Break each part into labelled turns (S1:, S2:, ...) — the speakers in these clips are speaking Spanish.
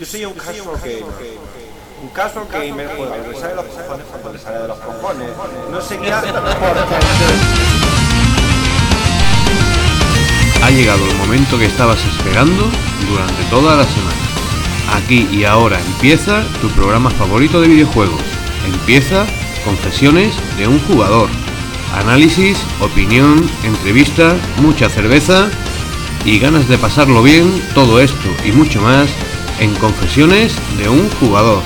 S1: Yo soy un casual gamer. Un casual gamer juega le sale de los cojones cuando le sale de los cojones. No sé qué hace
S2: Ha llegado el momento que estabas esperando durante toda la semana. Aquí y ahora empieza tu programa favorito de videojuegos. Empieza Confesiones de un jugador. Análisis, opinión, entrevista, mucha cerveza y ganas de pasarlo bien, todo esto y mucho más en Confesiones de un jugador.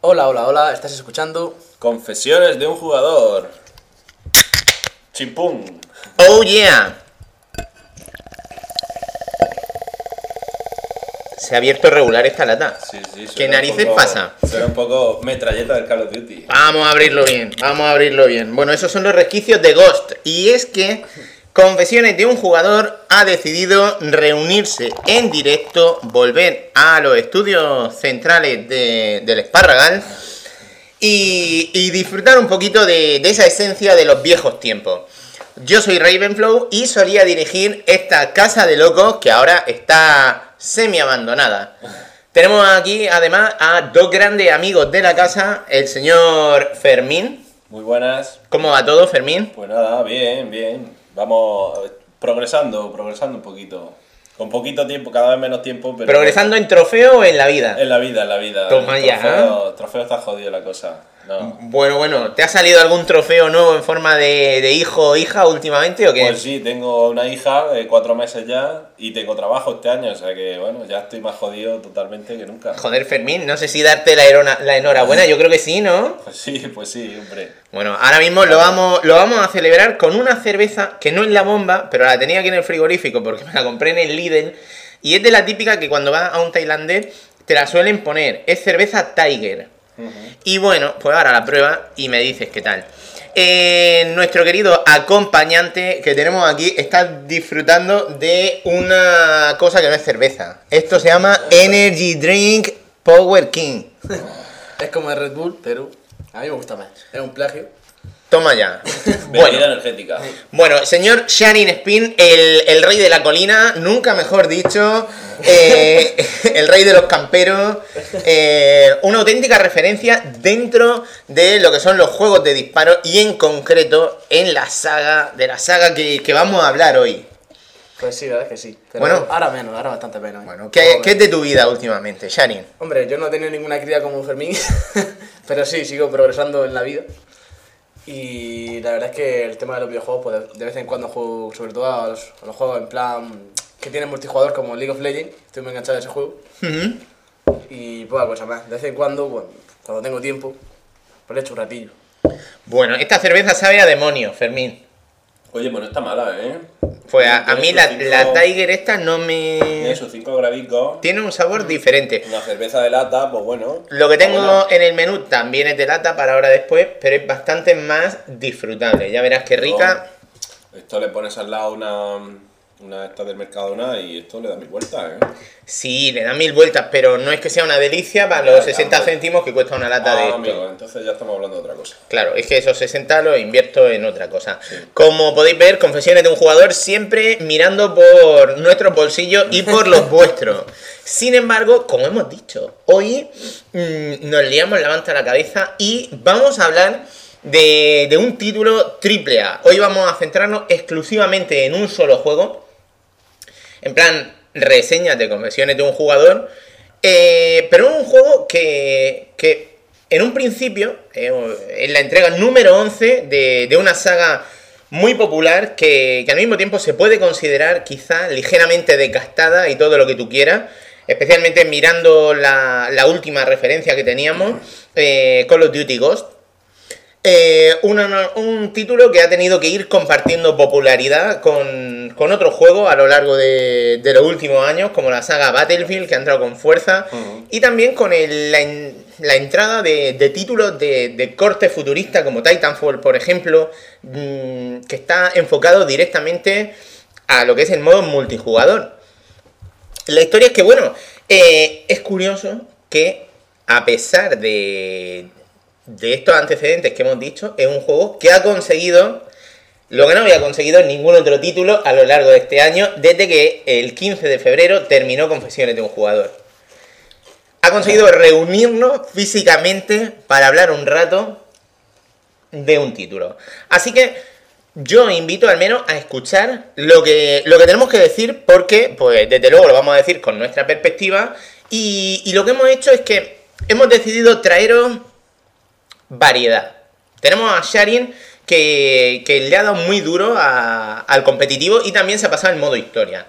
S3: Hola, hola, hola, estás escuchando.
S4: Confesiones de un jugador. Chimpum.
S5: Oh yeah. Se ha abierto regular esta lata.
S4: Sí, sí,
S5: ¿Qué narices
S4: poco-
S5: pasa?
S4: Suena un poco metralleta del Call of Duty.
S5: Vamos a abrirlo bien, vamos a abrirlo bien. Bueno, esos son los resquicios de Ghost. Y es que Confesiones de un jugador ha decidido reunirse en directo, volver a los estudios centrales de- del Esparragal y, y disfrutar un poquito de, de esa esencia de los viejos tiempos. Yo soy Ravenflow y solía dirigir esta casa de locos que ahora está semi abandonada. Tenemos aquí además a dos grandes amigos de la casa, el señor Fermín.
S4: Muy buenas.
S5: ¿Cómo va todo, Fermín?
S4: Pues nada, bien, bien. Vamos eh, progresando, progresando un poquito. Con poquito tiempo, cada vez menos tiempo, pero...
S5: ¿Progresando en trofeo o en la vida?
S4: En la vida, en la vida.
S5: Toma
S4: El
S5: ya.
S4: Trofeo, trofeo está jodido la cosa. No.
S5: Bueno, bueno, ¿te ha salido algún trofeo nuevo en forma de, de hijo o hija últimamente o qué?
S4: Pues sí, tengo una hija de cuatro meses ya y tengo trabajo este año, o sea que bueno, ya estoy más jodido totalmente que nunca.
S5: Joder, Fermín, no sé si darte la, erona- la enhorabuena, yo creo que sí, ¿no?
S4: Pues sí, pues sí, hombre.
S5: Bueno, ahora mismo lo vamos, lo vamos a celebrar con una cerveza que no es la bomba, pero la tenía aquí en el frigorífico porque me la compré en el Lidl. Y es de la típica que cuando vas a un tailandés te la suelen poner. Es cerveza Tiger. Y bueno, pues ahora la prueba y me dices qué tal. Eh, nuestro querido acompañante que tenemos aquí está disfrutando de una cosa que no es cerveza. Esto se llama Energy Drink Power King.
S3: Es como el Red Bull, pero a mí me gusta más. Es un plagio.
S5: Toma ya. Bueno,
S4: energética.
S5: Bueno, señor Sharin Spin, el, el rey de la colina, nunca mejor dicho, eh, el rey de los camperos, eh, una auténtica referencia dentro de lo que son los juegos de disparo y en concreto en la saga, de la saga que, que vamos a hablar hoy.
S3: Pues sí, la verdad es que sí. Pero
S5: Bueno.
S3: ahora menos, ahora bastante menos. ¿eh?
S5: Bueno, ¿qué, qué es de tu vida últimamente, Sharin?
S3: Hombre, yo no he tenido ninguna cría como Fermín, pero sí, sigo progresando en la vida. Y la verdad es que el tema de los videojuegos, pues de vez en cuando juego, sobre todo a los, a los juegos en plan que tienen multijugador como League of Legends, estoy muy enganchado a ese juego. Y poca cosa más. De vez en cuando, bueno, cuando tengo tiempo, pues le echo un ratillo.
S5: Bueno, esta cerveza sabe a demonio, Fermín.
S4: Oye, pues no está mala, ¿eh?
S5: Pues a, mí la,
S4: cinco-
S5: la Tiger esta no me...
S4: Tiene sus 5 gradicos.
S5: Tiene un sabor diferente.
S4: Una cerveza de lata, pues bueno.
S5: Lo que tengo
S4: Bueno,
S5: en el menú también es de lata para ahora después, pero es bastante más disfrutable. Ya verás qué rica.
S4: Esto le pones al lado una, una esta del Mercadona y esto le da mil vueltas, ¿eh?
S5: Sí, le da mil vueltas, pero no es que sea una delicia para los
S4: ya,
S5: 60
S4: hombre.
S5: céntimos que cuesta una lata de
S4: Ah,
S5: esto.
S4: amigo, entonces ya estamos hablando de otra cosa.
S5: Claro, es que esos 60 los invierto en otra cosa. Como podéis ver, confesiones de un jugador siempre mirando por nuestros bolsillos y por los vuestros. Sin embargo, como hemos dicho, hoy mm, nos liamos la manta a la cabeza y vamos a hablar de, de un título triple A. Hoy vamos a centrarnos exclusivamente en un solo juego. En plan, reseñas de confesiones de un jugador. eh, pero un juego que, que en un principio, eh, en la entrega número 11 de, de una saga muy popular que, que al mismo tiempo se puede considerar quizá ligeramente desgastada y todo lo que tú quieras, especialmente mirando la, la última referencia que teníamos, eh, Call of Duty Ghost. Eh, una- un título que ha tenido que ir compartiendo popularidad con, con otros juegos a lo largo de, de los últimos años, como la saga Battlefield, que ha entrado con fuerza, y también con el- la, en- la entrada de, de títulos de, de corte futurista, como Titanfall, por ejemplo, mm, que está enfocado directamente a lo que es el modo multijugador. La historia es que, bueno, eh, es curioso que a pesar de, de estos antecedentes que hemos dicho, es un juego que ha conseguido Lo que no había conseguido en ningún otro título a lo largo de este año, desde que el 15 de febrero terminó Confesiones de un jugador. Ha conseguido reunirnos físicamente para hablar un rato de un título. Así que yo invito al menos a escuchar lo que, lo que tenemos que decir, porque, pues, desde luego lo vamos a decir con nuestra perspectiva. Y, y lo que hemos hecho es que hemos decidido traeros variedad. Tenemos a Sharin que, le ha dado muy duro al competitivo y también se ha pasado en modo historia.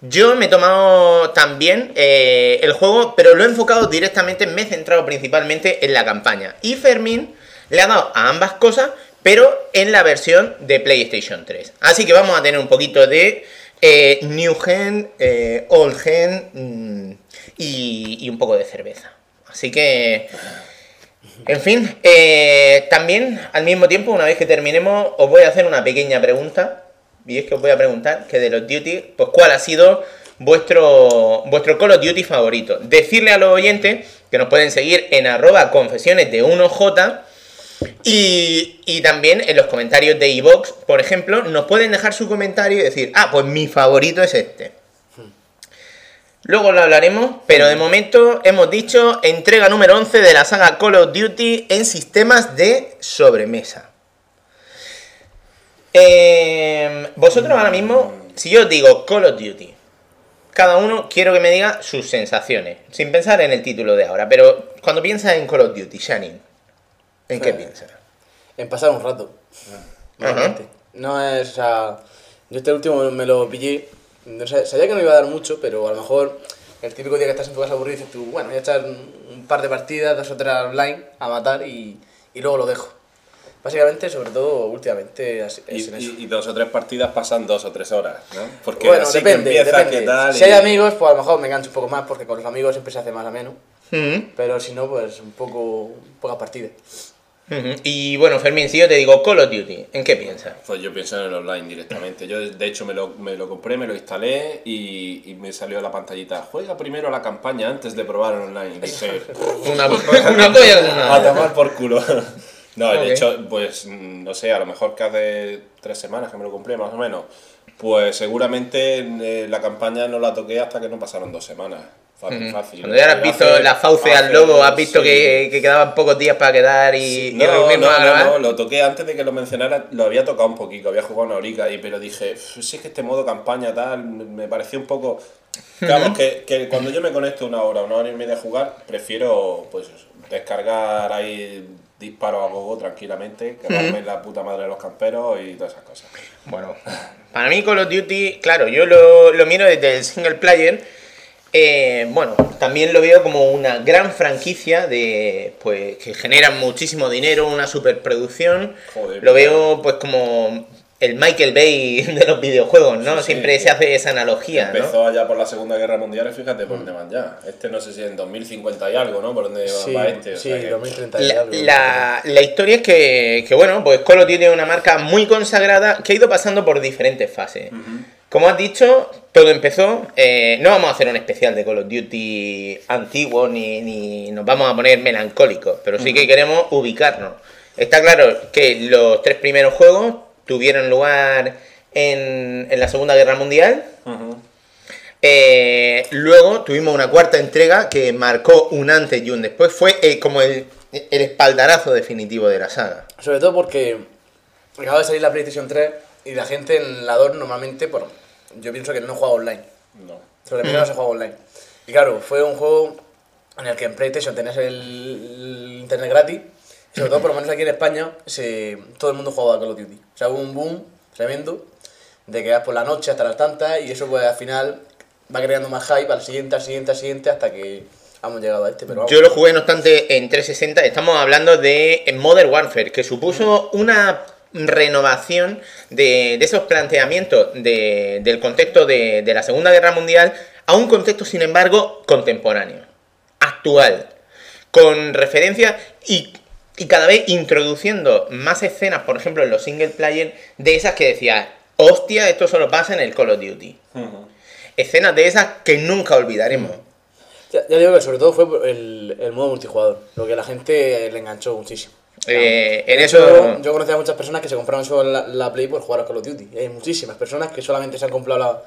S5: Yo me he tomado también eh, el juego, pero lo he enfocado directamente, me he centrado principalmente en la campaña. Y Fermín le ha dado a ambas cosas, pero en la versión de PlayStation 3. Así que vamos a tener un poquito de eh, New Gen, eh, Old Gen mm, y un poco de cerveza. Así que, en fin, eh, también al mismo tiempo, una vez que terminemos, os voy a hacer una pequeña pregunta. Y es que os voy a preguntar que de los Duty, pues cuál ha sido vuestro, vuestro Call of Duty favorito. Decirle a los oyentes que nos pueden seguir en arroba confesiones de 1J. Y, y también en los comentarios de iVox, por ejemplo, nos pueden dejar su comentario y decir, ah, pues mi favorito es este. Luego lo hablaremos, pero de momento hemos dicho entrega número 11 de la saga Call of Duty en sistemas de sobremesa. Eh, vosotros ahora mismo, si yo os digo Call of Duty, cada uno quiero que me diga sus sensaciones, sin pensar en el título de ahora, pero cuando piensas en Call of Duty, Shannon, ¿en qué
S3: Sí.
S5: piensas?
S3: En pasar un rato. No es. O sea, yo este último me lo pillé. No sé, sabía que no iba a dar mucho, pero a lo mejor el típico día que estás en tu casa aburrido dices tú, bueno, voy a echar un par de partidas, dos o tres online a matar y, y luego lo dejo. Básicamente, sobre todo últimamente, así-
S4: Y,
S3: es en eso.
S4: y- y dos o tres partidas pasan dos o tres horas, ¿no? Porque
S3: bueno,
S4: así
S3: depende,
S4: que empieza,
S3: depende. Si hay amigos, pues a lo mejor me engancho un poco más, porque con los amigos siempre se hace más ameno.
S5: Ujú,
S3: Pero si no, pues un poco, pocas
S5: Y bueno, Fermín, si yo te digo Call of Duty, ¿en qué piensas?
S4: Pues yo pienso en el online directamente. Yo, de hecho, me lo, me lo compré, me lo instalé y, y me salió la pantallita. Juega primero la campaña antes de probar el online.
S5: Una, una polla con una-
S4: a tomar por culo. No, de hecho, pues mm, no sé, a lo mejor que hace tres semanas que me lo compré, más o menos. Pues seguramente eh, la campaña no la toqué hasta que no pasaron dos semanas. Fácil, fácil.
S5: Cuando ya has visto
S4: Hace-
S5: la fauce al lobo, has visto
S4: sí.
S5: que, que quedaban pocos días para quedar y,
S4: Sí,
S5: y
S4: no,
S5: reunirnos
S4: no, no, no, lo toqué antes de que lo mencionara, lo había tocado un poquito, había jugado una horica, y, pero dije, "Uf, si es que este modo campaña tal, me pareció un poco... Claro, que, que cuando yo me conecto una hora, una hora y media a jugar, prefiero pues descargar ahí disparos a gogo tranquilamente, quedarme la puta madre de los camperos y todas esas cosas.
S5: Bueno, para mí Call of Duty, claro, yo lo, lo miro desde el single player. Eh, bueno, también lo veo como una gran franquicia de pues que genera muchísimo dinero, una superproducción.
S4: Joder,
S5: lo veo pues como el Michael Bay de los videojuegos, ¿no?
S4: Sí, sí.
S5: Siempre se hace esa analogía, ¿no?
S4: Empezó allá por la Segunda Guerra Mundial y fíjate por dónde van ya. Este no sé si en 2050 y algo, ¿no? Por dónde va-
S3: Sí,
S4: va este. o
S3: sí,
S4: sea que-
S3: 2030 y
S5: La,
S3: algo.
S5: la- la historia es que, que, bueno, pues Call of Duty es una marca muy consagrada que ha ido pasando por diferentes fases. Como has dicho, todo empezó. eh, no vamos a hacer un especial de Call of Duty antiguo ni, ni nos vamos a poner melancólicos, pero sí que queremos ubicarnos. Está claro que los tres primeros juegos tuvieron lugar en, en la Segunda Guerra Mundial. Eh, luego tuvimos una cuarta entrega que marcó un antes y un después. Fue eh, como el, el espaldarazo definitivo de la saga.
S3: Sobre todo porque acaba de salir la PlayStation 3 y la gente en la 2 normalmente, bueno, yo pienso que no juega online.
S4: No.
S3: Sobre mí no se juega online. Y claro, fue un juego en el que en PlayStation tenías el, el internet gratis. Y sobre todo, por lo menos aquí en España, se, todo el mundo jugaba a Call of Duty. O sea, hubo un boom tremendo de que vas por la noche hasta las tantas y eso pues al final va creando más hype al siguiente, al siguiente, al siguiente hasta que hemos llegado a este. Pero vamos.
S5: Yo lo jugué, no obstante, en 360. Estamos hablando de Modern Warfare, que supuso una renovación de, de esos planteamientos de- del contexto de, de la Segunda Guerra Mundial a un contexto, sin embargo, contemporáneo, actual, con referencias y, y cada vez introduciendo más escenas, por ejemplo, en los single player, de esas que decías, hostia, esto solo pasa en el Call of Duty. Escenas de esas que nunca olvidaremos.
S3: Ya, ya digo que sobre todo fue el, el modo multijugador, lo que a la gente le enganchó muchísimo.
S5: Eh, en eso...
S3: yo conocía a muchas personas que se compraron solo la, la Play por jugar a Call of Duty. Y hay muchísimas personas que solamente se han comprado la-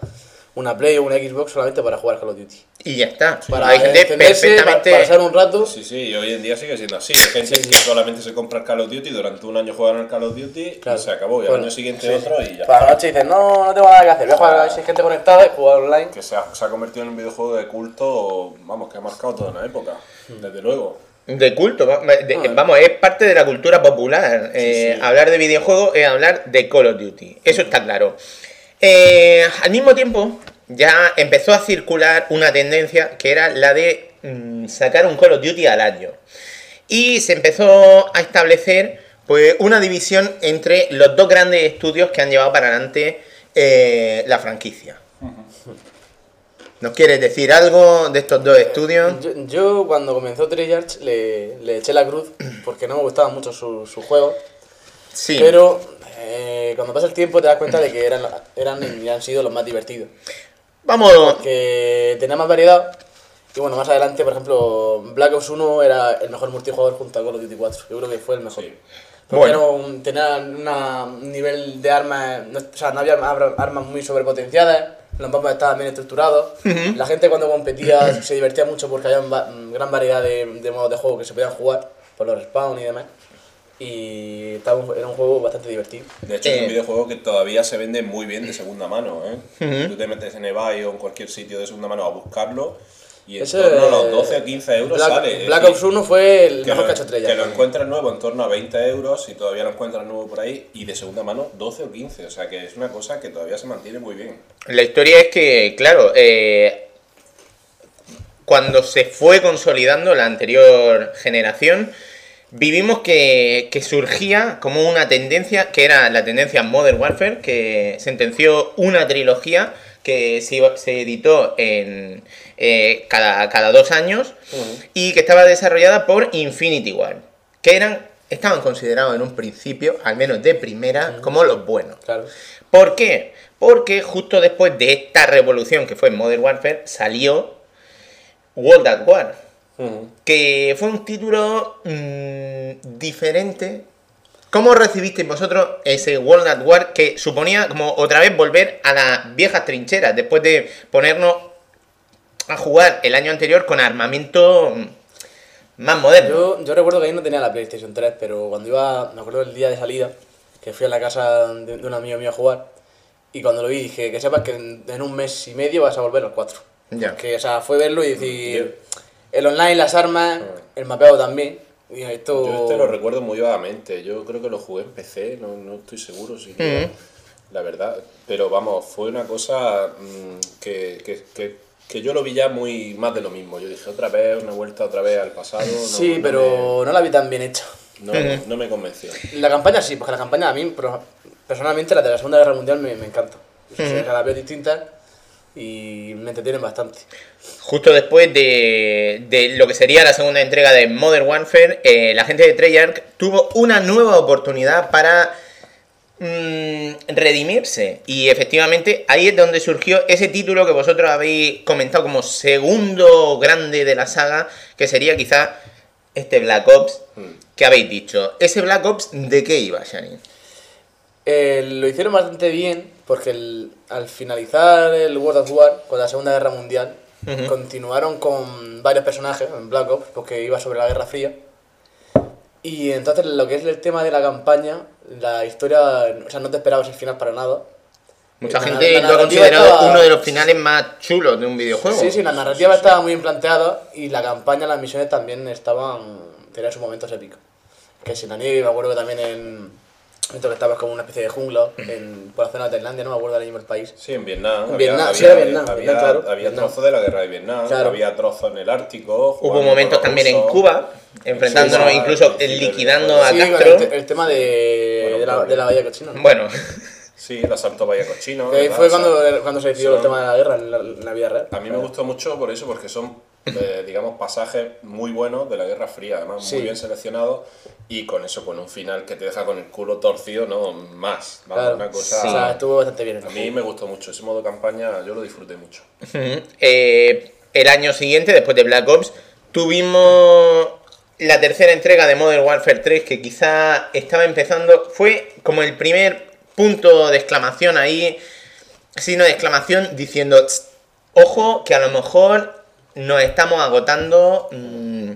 S3: una Play o una Xbox solamente para jugar a Call of Duty.
S5: Y ya está.
S3: Para
S5: Hay gente perfectamente...
S3: para pasar un rato.
S4: Sí, sí, y hoy en día sigue siendo así. Hay gente que solamente se compra el Call of Duty, durante un año juegan al Call of Duty
S3: Claro.
S4: y se acabó. Y al
S3: Bueno,
S4: año siguiente
S3: sí.
S4: otro y ya.
S3: Para la noche dices, no, no tengo nada que hacer, voy a jugar si hay gente conectada y jugar online.
S4: Que se ha, se ha convertido en un videojuego de culto, vamos, que ha marcado toda una época, desde luego.
S5: De culto, de-
S3: Ah.
S5: vamos, es parte de la cultura popular. Eh,
S4: sí.
S5: Hablar de videojuegos es hablar de Call of Duty. Eso está claro. Eh, al mismo tiempo, ya empezó a circular una tendencia que era la de mm, sacar un Call of Duty al año. Y se empezó a establecer pues, una división entre los dos grandes estudios que han llevado para adelante eh, la franquicia. ¿Nos quieres decir algo de estos dos estudios?
S3: Yo, yo cuando comenzó Treyarch le, le eché la cruz porque no me gustaban mucho sus su juegos.
S5: Sí.
S3: Pero eh, cuando pasa el tiempo te das cuenta de que eran, eran y han sido los más divertidos.
S5: Vamos,
S3: Que tenía más variedad. Y bueno, más adelante, por ejemplo, Black Ops 1 era el mejor multijugador junto a Call of Duty 4. Yo creo que fue el mejor.
S4: Sí.
S3: Porque
S5: Bueno.
S3: un- tenía una- un nivel de armas, no, o sea, no había ar- armas muy sobrepotenciadas, los mapas estaban bien estructurados. La gente cuando competía se divertía mucho porque había una gran variedad de, de modos de juego que se podían jugar por los respawn y demás. Y estaba un- era un juego bastante divertido.
S4: De hecho, es
S5: Eh.
S4: un videojuego que todavía se vende muy bien de segunda mano. ¿eh? Tú te metes en eBay o en cualquier sitio de segunda mano a buscarlo y en
S3: Ese,
S4: torno a los 12 o 15 euros
S3: Black,
S4: sale.
S3: Black Ops 1 fue el
S4: que
S3: mejor
S4: lo,
S3: cacho Treyarch.
S4: que lo encuentras nuevo en torno a 20 euros y todavía lo encuentras nuevo por ahí y de segunda mano 12 o 15. O sea que es una cosa que todavía se mantiene muy bien.
S5: La historia es que, claro, eh, cuando se fue consolidando la anterior generación, vivimos que, que surgía como una tendencia, que era la tendencia Modern Warfare, que sentenció una trilogía que se, se editó en eh, cada, cada dos años y que estaba desarrollada por Infinity War, que eran estaban considerados en un principio, al menos de primera, como los buenos.
S3: Claro.
S5: ¿Por qué? Porque justo después de esta revolución que fue Modern Warfare salió World at War, que fue un título mm, diferente. ¿Cómo recibisteis vosotros ese World at War que suponía como otra vez volver a las viejas trincheras después de ponernos a jugar el año anterior con armamento mm, más moderno?
S3: Yo, yo recuerdo que ahí no tenía la PlayStation 3, pero cuando iba, me acuerdo del día de salida, que fui a la casa de, de un amigo mío a jugar, y cuando lo vi dije, que sepas que en, en un mes y medio vas a volver al 4.
S5: Ya.
S3: Que, o sea, fue verlo y decir, el online, las armas, el mapeado también, y esto...
S4: Yo este lo recuerdo muy vagamente. Yo creo que lo jugué en PC, no, no estoy seguro si la verdad. Pero vamos, fue una cosa mm, que, que, que, que yo lo vi ya muy más de lo mismo. Yo dije otra vez, una vuelta otra vez al pasado. no-
S3: sí,
S4: no
S3: pero no la vi tan bien hecha.
S4: no, no me convenció.
S3: La campaña sí, porque la campaña a mí, personalmente, la de la Segunda Guerra Mundial me, me encanta. O sea, la veo distinta y me entretienen bastante.
S5: Justo después de, de lo que sería la segunda entrega de Modern Warfare, eh, la gente de Treyarch tuvo una nueva oportunidad para mm, redimirse. Y efectivamente ahí es donde surgió ese título que vosotros habéis comentado como segundo grande de la saga, que sería quizá este Black Ops que habéis dicho. ¿Ese Black Ops de qué iba, Shani?
S3: Eh, lo hicieron bastante bien porque el- al finalizar el World of War, con la Segunda Guerra Mundial, continuaron con varios personajes en Black Ops, porque iba sobre la Guerra Fría. Y entonces lo que es el tema de la campaña, la historia, o sea, no te esperabas el final para nada.
S5: Mucha
S3: La-
S5: gente
S3: la
S5: lo ha considerado
S3: estaba-
S5: uno de los finales más chulos de un videojuego.
S3: Sí, sí, la narrativa estaba muy bien planteada y la campaña, las misiones también estaban, tenían sus momentos épicos. Que si la nieve, me acuerdo que también en... Esto que estabas como una especie de jungla en, por la zona de Tailandia, no me acuerdo ahora mismo el país.
S4: Sí, en Vietnam.
S3: En Vietnam, sí, era Vietnam,
S4: Había,
S3: Vietnam, claro,
S4: había
S3: Vietnam.
S4: trozos de la guerra de Vietnam,
S3: Claro.
S4: había trozos en el Ártico.
S5: Hubo momentos también en. Cuba, enfrentándonos
S4: Sí, sí,
S5: incluso
S4: sí,
S5: liquidando a Castro.
S3: el, el tema de,
S4: Bueno,
S3: de, la,
S4: bueno.
S3: de la Bahía Cochina. ¿no?
S5: Bueno,
S4: Sí, el asalto Bahía Cochino.
S3: Que fue cuando, cuando se decidió
S4: son-
S3: el tema de la guerra en la, en la vida real.
S4: A mí me gustó mucho por eso, porque son, eh, digamos, pasajes muy buenos de la Guerra Fría, además
S3: Sí.
S4: muy bien seleccionados y con eso, con un final que te deja con el culo torcido, no más. Vamos,
S3: Claro.
S4: una cosa.
S3: O sea, estuvo bastante bien. el
S4: A mí me gustó mucho ese modo campaña, yo lo disfruté mucho.
S5: eh, el año siguiente, después de Black Ops, tuvimos la tercera entrega de Modern Warfare 3, que quizá estaba empezando, fue como el primer punto de exclamación ahí, signo de exclamación diciendo, "Tss, ojo, que a lo mejor nos estamos agotando, mm,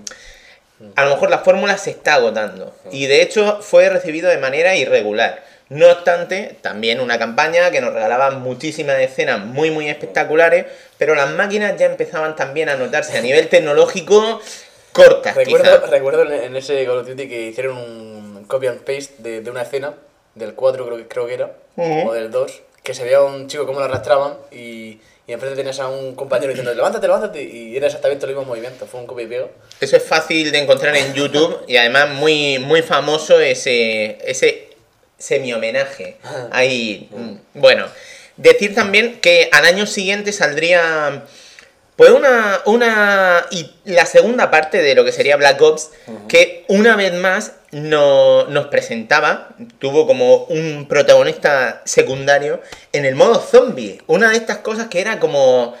S5: a lo mejor la fórmula se está agotando. Y de hecho fue recibido de manera irregular. No obstante, también una campaña que nos regalaba muchísimas escenas muy muy espectaculares, pero las máquinas ya empezaban también a notarse a nivel tecnológico cortas.
S3: Recuerdo, recuerdo en, ese Call of Duty que hicieron un copy and paste de, de una escena, del 4 creo, que- creo que era, o del 2, que se veía a un chico cómo lo arrastraban y, y enfrente tenías a un compañero diciendo levántate, levántate, y era exactamente los mismos movimientos, fue un copy y.
S5: Eso es fácil de encontrar en YouTube y además muy, muy famoso ese, ese semi-homenaje. Ahí, mm, bueno, decir también que al año siguiente saldría pues una, una y la segunda parte de lo que sería Black Ops, que una vez más no- nos presentaba, tuvo como un protagonista secundario en el modo zombie. Una de estas cosas que era como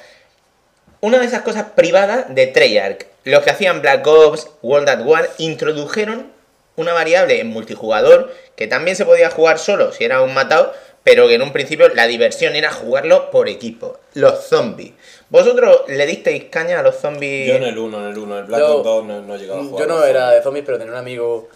S5: una de esas cosas privadas de Treyarch. Los que hacían Black Ops, World at War, introdujeron una variable en multijugador que también se podía jugar solo si era un matado, pero que en un principio la diversión era jugarlo por equipo. Los zombies. ¿Vosotros le disteis caña a los zombies?
S4: Yo en el 1, en el 1, en el Black Ops 2 no, no he llegado a jugar.
S3: Yo no era de zombies, pero tenía un amigo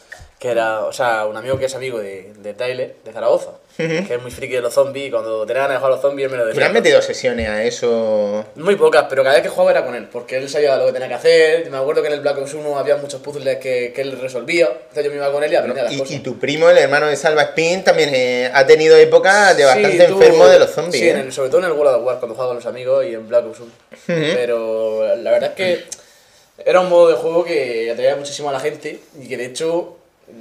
S3: que era, o sea, un amigo que es amigo de, de Tyler, de Zaragoza, que es muy friki de los zombies, y cuando tenía ganas de jugar a los zombies me lo
S5: ¿Tú
S3: decía.
S5: le has metido sesiones a eso?
S3: Muy pocas, pero cada vez que jugaba era con él, porque él sabía lo que tenía que hacer. Me acuerdo que en el Black Ops 1 había muchos puzzles que, que él resolvía, entonces yo me iba con él y aprendía las
S5: Y,
S3: cosas.
S5: y tu primo, el hermano de Salva Spin, también eh, ha tenido épocas de
S3: Sí,
S5: bastante
S3: tú-
S5: enfermo de los zombies.
S3: Sí,
S5: ¿eh?
S3: en el- sobre todo en el World of War, cuando jugaba con los amigos y en Black Ops 1. Pero la verdad es que era un modo de juego que atraía muchísimo a la gente y que de hecho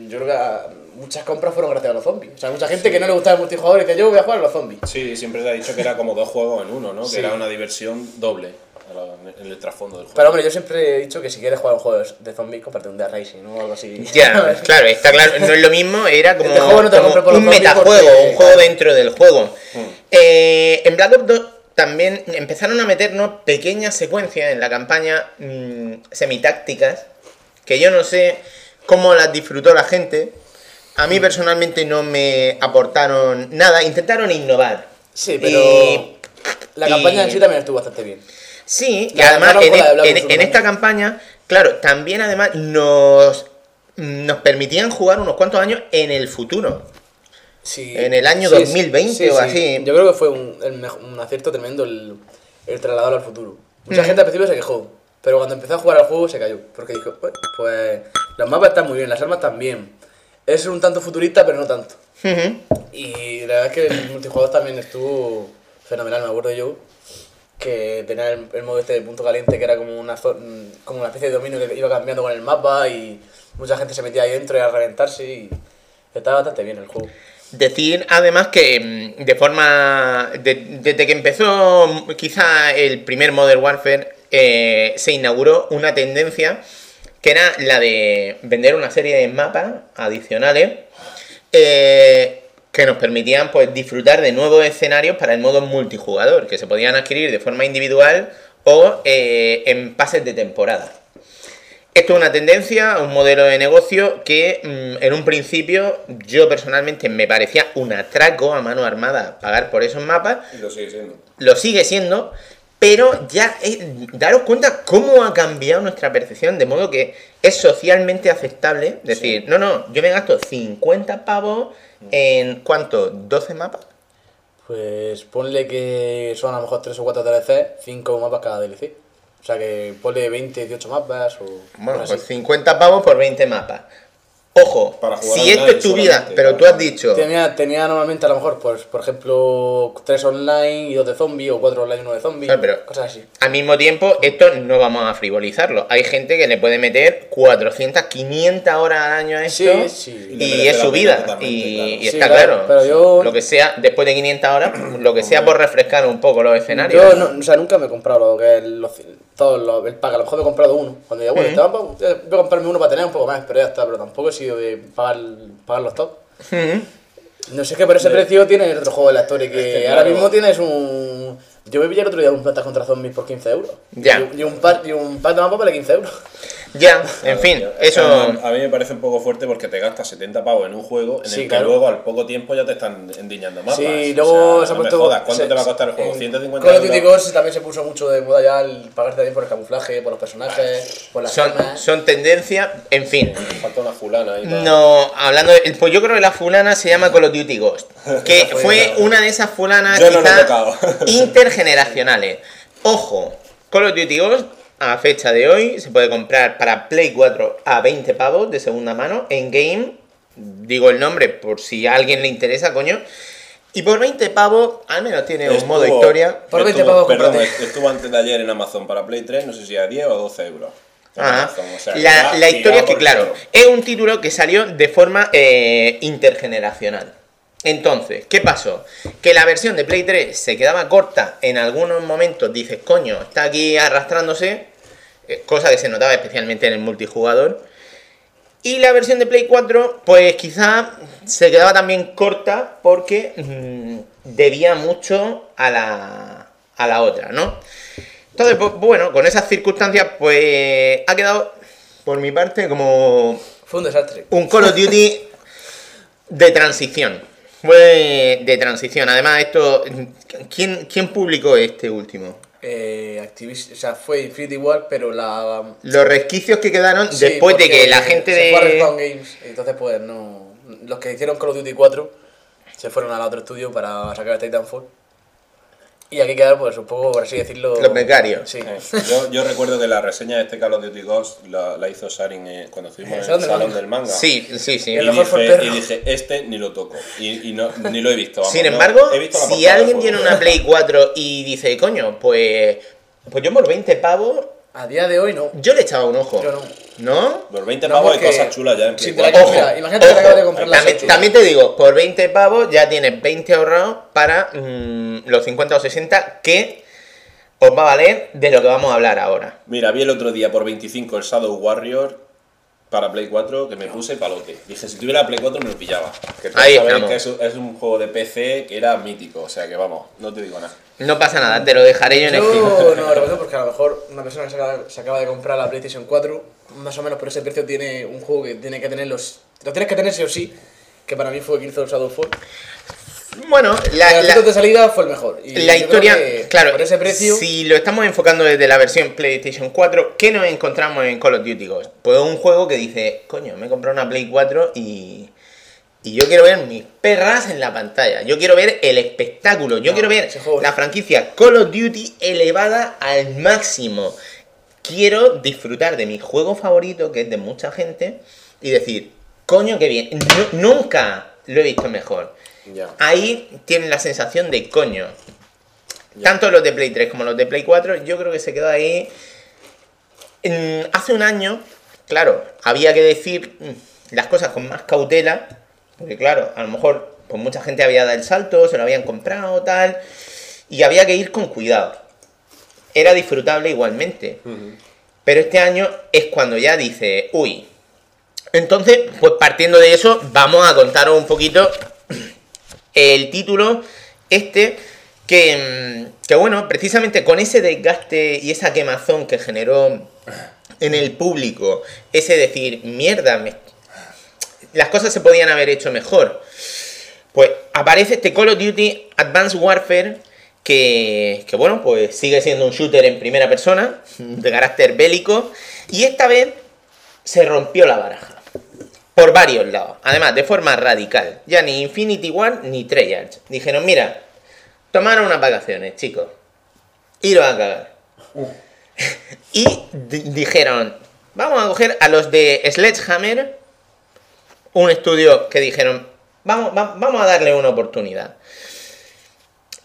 S3: yo creo que a- muchas compras fueron gracias a los zombies. O sea, mucha gente que no le gustaba el multijugador y dice yo voy a jugar a los zombies.
S4: Sí, siempre te ha dicho que era como dos juegos en uno, ¿no?
S3: Sí.
S4: Que era una diversión doble en el trasfondo del juego.
S3: Pero hombre, yo siempre he dicho que si quieres jugar un juego de zombies, comparte un Dead Racing o algo así.
S5: Ya, claro, está claro. No es lo mismo, era como,
S3: Este juego no te lo
S5: como
S3: por los
S5: un metajuego,
S3: porque-
S5: un juego dentro del juego.
S4: Mm.
S5: Eh, en Black Ops 2 también empezaron a meternos pequeñas secuencias en la campaña mm, semitácticas, que yo no sé cómo las disfrutó la gente. A
S3: Mm.
S5: mí personalmente no me aportaron nada, intentaron innovar.
S3: Sí, pero
S5: Y-
S3: la
S5: y-
S3: campaña en sí también estuvo bastante bien.
S5: Sí, y además en, e- en-
S3: uno
S5: esta campaña, claro, también además nos, nos permitían jugar unos cuantos años en el futuro.
S3: Sí.
S5: En el año 2020 o así.
S3: Yo creo que fue un, un acierto tremendo el, el trasladarlo al futuro. Mucha gente al principio se quejó, pero cuando empezó a jugar al juego se cayó. Porque dijo, "Bueno, pues los mapas están muy bien, las armas también. Es un tanto futurista, pero no tanto.
S5: Ujú.
S3: Y la verdad es que el multijugador también estuvo fenomenal, me acuerdo yo. Que tenía el, el modo este de punto caliente, que era como una, como una especie de dominio que iba cambiando con el mapa y mucha gente se metía ahí dentro y a reventarse y estaba bastante bien el juego.
S5: Decir además que mm, de forma. de- desde que empezó mm, quizá el primer Modern Warfare, eh, se inauguró una tendencia que era la de vender una serie de mapas adicionales eh, que nos permitían pues disfrutar de nuevos escenarios para el modo multijugador, que se podían adquirir de forma individual o eh, en pases de temporada. Esto es una tendencia, un modelo de negocio que mm, en un principio yo personalmente me parecía un atraco a mano armada pagar por esos mapas,
S4: Y lo sigue siendo.
S5: lo sigue siendo, pero ya eh, daros cuenta cómo ha cambiado nuestra percepción, de modo que es socialmente aceptable decir, no, no, yo me gasto 50 pavos en ¿cuánto? ¿12 mapas?
S3: Pues ponle que son a lo mejor 3 o 4 DLC, 5 mapas cada DLC. O sea que ponle 20, 18 mapas o.
S5: Bueno, pues
S3: así.
S5: 50 pavos por 20 mapas. Ojo,
S4: Para jugar
S5: si esto es tu vida, pero
S4: claro.
S5: tú has dicho...
S3: Tenía, tenía normalmente a lo mejor, pues, por ejemplo, 3 online y 2 de zombie, o 4 online y 1 de zombie.
S5: Claro, pero-
S3: Cosas así.
S5: Al mismo tiempo, esto no vamos a frivolizarlo. Hay gente que le puede meter 400, 500 horas al año a esto
S3: Sí, sí.
S4: Y
S5: es su vida. Y,
S4: claro.
S5: y
S3: Sí,
S5: está
S3: claro,
S5: claro.
S3: pero yo-
S5: Lo que sea, después de 500 horas, lo que sea por refrescar un poco los escenarios.
S3: Yo no, o sea, nunca me he comprado lo que es los, todos los, el pack. A lo mejor me he comprado uno. Cuando digo, bueno, mapa, voy a comprarme uno para tener un poco más, pero ya está. Pero tampoco he sido de pagar, pagar los top. No sé, es que por ese precio tienes otro juego de la historia que,
S4: Es que
S3: ahora
S4: claro.
S3: mismo tienes un... Yo me pillé el otro día un Plantas contra Zombies por 15 euros.
S5: Ya.
S3: Y, y un pack, y un pack de mapa vale 15 euros.
S5: Ya, en fin,
S4: Tío,
S5: eso...
S4: A mí me parece un poco fuerte porque te gastas 70 pavos en un juego en
S3: Sí,
S4: el que
S3: claro.
S4: luego al poco tiempo ya te están endiñando más.
S3: Sí, luego se ha
S4: no me
S3: puesto.
S4: ¿Cuánto
S3: se-
S4: te va a costar el juego?
S3: en
S4: 150
S3: Call of Duty. Ghosts también se puso mucho de moda ya el pagarte también por el camuflaje, por los personajes, por las
S5: Son,
S3: armas.
S5: son tendencias, en fin.
S4: Falta una fulana ahí.
S5: No, hablando de, pues yo creo que la fulana se llama Call of Duty Ghost, que
S3: fue
S5: una de esas fulanas
S4: Yo no lo he
S5: quizá
S4: tocado.
S5: intergeneracionales. Ojo, Call of Duty Ghost a fecha de hoy se puede comprar para Play 4 a 20 pavos de segunda mano en game. Digo el nombre por si a alguien le interesa, coño. Y por 20 pavos, al menos tiene un modo historia.
S3: Por 20
S4: estuvo-
S3: pavos,
S4: Perdón, estuvo antes de ayer en Amazon para Play 3, no sé si a 10 o 12 euros.
S5: Ah,
S4: Amazon, o sea, que
S5: la, historia es que, claro, es un título que salió de forma eh, intergeneracional. Entonces, ¿qué pasó? Que la versión de Play 3 se quedaba corta en algunos momentos. Dices, coño, está aquí arrastrándose, cosa que se notaba especialmente en el multijugador. Y la versión de Play 4, pues quizá se quedaba también corta porque mm, debía mucho a la, a la otra, ¿no? Entonces, pues, bueno, con esas circunstancias, pues ha quedado, por mi parte, como
S3: Fue un desastre.
S5: un Call of Duty de transición. Fue de transición. Además, esto. ¿Quién, quién publicó este último?
S3: Eh, Activis- o sea, fue Infinity War, pero la.
S5: Los resquicios que quedaron
S3: Sí,
S5: después de que la gente
S3: se fue a
S5: de.
S3: Respawn Games, entonces pues no. Los que hicieron Call of Duty 4 se fueron al otro estudio para sacar Titanfall. Y aquí quedaron, pues un poco, por así decirlo.
S5: Los becarios.
S3: Sí.
S4: Eh, Yo, yo recuerdo que la reseña de este Call of Duty Ghost la, la hizo Sarin eh, cuando estuvimos en el salón
S3: manga.
S4: del manga.
S5: Sí, sí, sí.
S4: Y
S3: El
S4: dije,
S3: perro.
S4: y dije, este ni lo toco. Y, y no, ni lo he visto. vamos,
S5: Sin
S4: no-
S5: embargo,
S4: he visto la
S5: si alguien tiene una Play 4 y dice, coño, pues. Pues yo por 20 pavos,
S3: A día de hoy no.
S5: yo le echaba un ojo.
S3: Yo no.
S5: ¿No?
S4: Por 20
S3: No,
S4: pavos hay cosas chulas ya en
S3: si
S4: Play
S3: te la
S4: 4.
S5: Ojo,
S3: Mira, imagínate que
S5: ojo.
S3: acabas de comprar la
S5: también, también te digo, por 20 pavos ya tienes 20 ahorrados para mm, los 50 o 60 que os va a valer de lo que vamos a hablar ahora.
S4: Mira, vi el otro día por 25 el Shadow Warrior para Play 4 que me puse palote. Dije, si tuviera Play 4 me lo pillaba. Que
S5: Ahí estamos.
S4: que es, un- es un juego de PC que era mítico. O sea que vamos, no te digo nada.
S5: No pasa nada, te lo dejaré yo en Steam.
S3: Yo no lo recomiendo porque a lo mejor una persona que se acaba, se acaba de comprar la PlayStation 4, más o menos por ese precio, tiene un juego que tiene que tener los. Lo tienes que tener sí o sí, que para mí fue Killzone Shadowfall.
S5: Bueno, la,
S3: la- de salida fue el mejor. Y
S5: la historia, claro,
S3: Por ese precio.
S5: si lo estamos enfocando desde la versión PlayStation 4, ¿qué nos encontramos en Call of Duty Ghost? Pues un juego que dice, coño, me he comprado una Play 4 y, y yo quiero ver mis perras en la pantalla, yo quiero ver el espectáculo, yo
S3: No,
S5: quiero ver la franquicia Call of Duty elevada al máximo. Quiero disfrutar de mi juego favorito, que es de mucha gente, y decir, coño, qué bien, Nu- nunca lo he visto mejor. Ahí tienen la sensación de coño. Tanto los de Play 3 como los de Play 4, yo creo que se quedó ahí. En- hace un año, claro, había que decir mm, las cosas con más cautela, porque claro, a lo mejor pues mucha gente había dado el salto, se lo habían comprado, tal, y había que ir con cuidado. Era disfrutable igualmente. Pero este año es cuando ya dice, uy. Entonces, pues partiendo de eso, vamos a contaros un poquito el título este que, mm, que bueno, precisamente con ese desgaste y esa quemazón que generó en el público, ese decir, mierda, las cosas se podían haber hecho mejor. Pues aparece este Call of Duty Advanced Warfare que, que bueno, pues sigue siendo un shooter en primera persona, de carácter bélico, y esta vez se rompió la baraja. Por varios lados. Además, de forma radical. Ya ni Infinity War ni Treyarch. Dijeron, mira, tomaron unas vacaciones, chicos. Iros a cagar. y di- dijeron, vamos a coger a los de Sledgehammer, un estudio que dijeron, vamos, va- vamos a darle una oportunidad.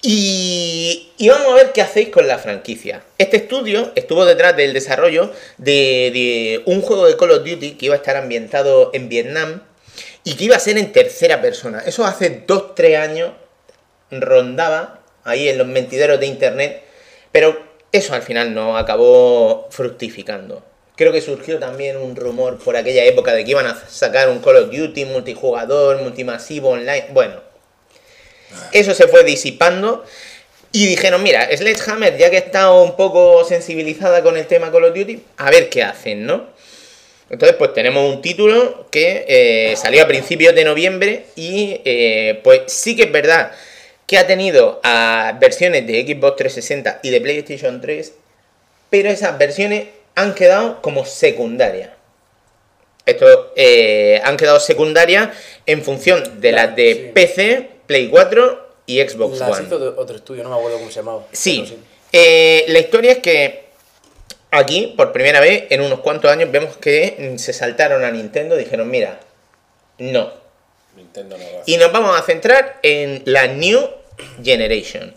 S5: Y, y vamos a ver qué hacéis con la franquicia. Este estudio estuvo detrás del desarrollo de, de un juego de Call of Duty que iba a estar ambientado en Vietnam y que iba a ser en tercera persona. Eso hace 2-3 años rondaba ahí en los mentideros de internet, pero eso al final no acabó fructificando. Creo que surgió también un rumor por aquella época de que iban a sacar un Call of Duty multijugador, multimasivo, online. Bueno, eso se fue disipando y dijeron, mira, Sledgehammer, ya que está un poco sensibilizada con el tema Call of Duty, a ver qué hacen, ¿no? Entonces, pues tenemos un título que eh, salió a principios de noviembre y eh, pues sí que es verdad que ha tenido a versiones de Xbox 360 y de PlayStation 3, pero esas versiones han quedado como secundarias. Esto eh, han quedado secundarias en función de las de. PC, Play 4 y Xbox
S3: Las
S5: One.
S3: hizo otro estudio, no me acuerdo cómo se llamaba.
S5: Sí. Eh, la historia es que aquí, por primera vez, en unos cuantos años, vemos que se saltaron a Nintendo y dijeron, mira, no.
S4: Nintendo no va a
S5: Y nos vamos a centrar en la New Generation.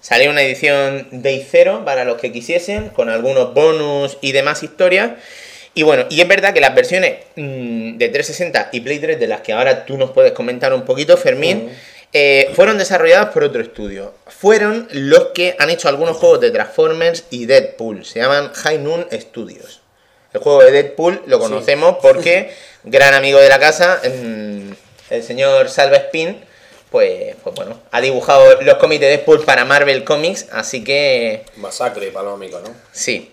S5: Salió una edición Day Zero para los que quisiesen, con algunos bonus y demás historias. Y bueno, y es verdad que las versiones mm, de 360 y Play 3, de las que ahora tú nos puedes comentar un poquito, Fermín, eh, fueron desarrolladas por otro estudio. Fueron los que han hecho algunos juegos de Transformers y Deadpool. Se llaman High Noon Studios. El juego de Deadpool lo conocemos porque gran amigo de la casa, el señor Salva Spin, pues, pues bueno, ha dibujado los cómics de Deadpool para Marvel Comics, así que
S4: Masacre palómico, ¿no?
S5: sí.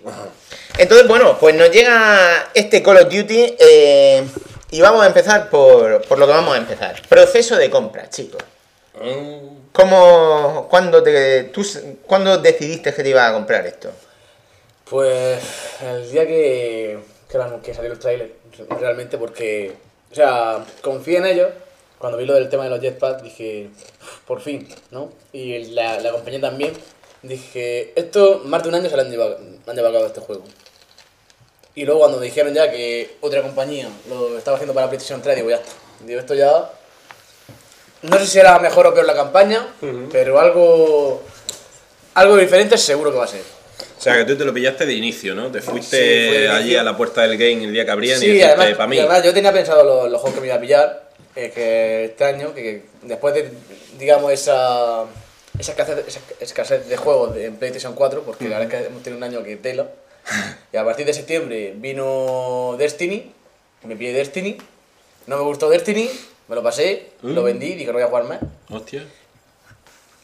S5: Entonces, bueno, pues nos llega este Call of Duty eh, y vamos a empezar por, por lo que vamos a empezar. Proceso de compra, chicos. ¿Cómo, cuándo, te, tú, ¿Cuándo decidiste que te ibas a comprar esto?
S3: Pues el día que, que, que salió el tráiler, realmente porque, o sea, confié en ellos. Cuando vi lo del tema de los jetpacks dije, por fin, ¿no? Y la, la compañía también. Dije, esto más de un año se le han llevado, han llevado a este juego. Y luego cuando me dijeron ya que otra compañía lo estaba haciendo para PlayStation 3, digo, ya está. Digo, esto ya... No sé si era mejor o peor la campaña, pero algo... Algo diferente seguro que va a ser.
S4: O sea, que tú te lo pillaste de inicio, ¿no? Te
S3: Sí,
S4: fuiste
S3: de
S4: allí a la puerta del game el día que abrían y
S3: Sí,
S4: dijiste,
S3: además,
S4: para mí.
S3: y además yo tenía pensado los, los juegos que me iba a pillar, eh, que este año, que, que después de, digamos, esa, esa, escasez, esa escasez de juegos de, en PlayStation 4, porque la verdad es que hemos tenido un año que tela, y a partir de septiembre vino Destiny, me pillé Destiny, no me gustó Destiny, me lo pasé, lo
S4: Mm.
S3: vendí, dije no voy a jugar más.
S4: Hostia.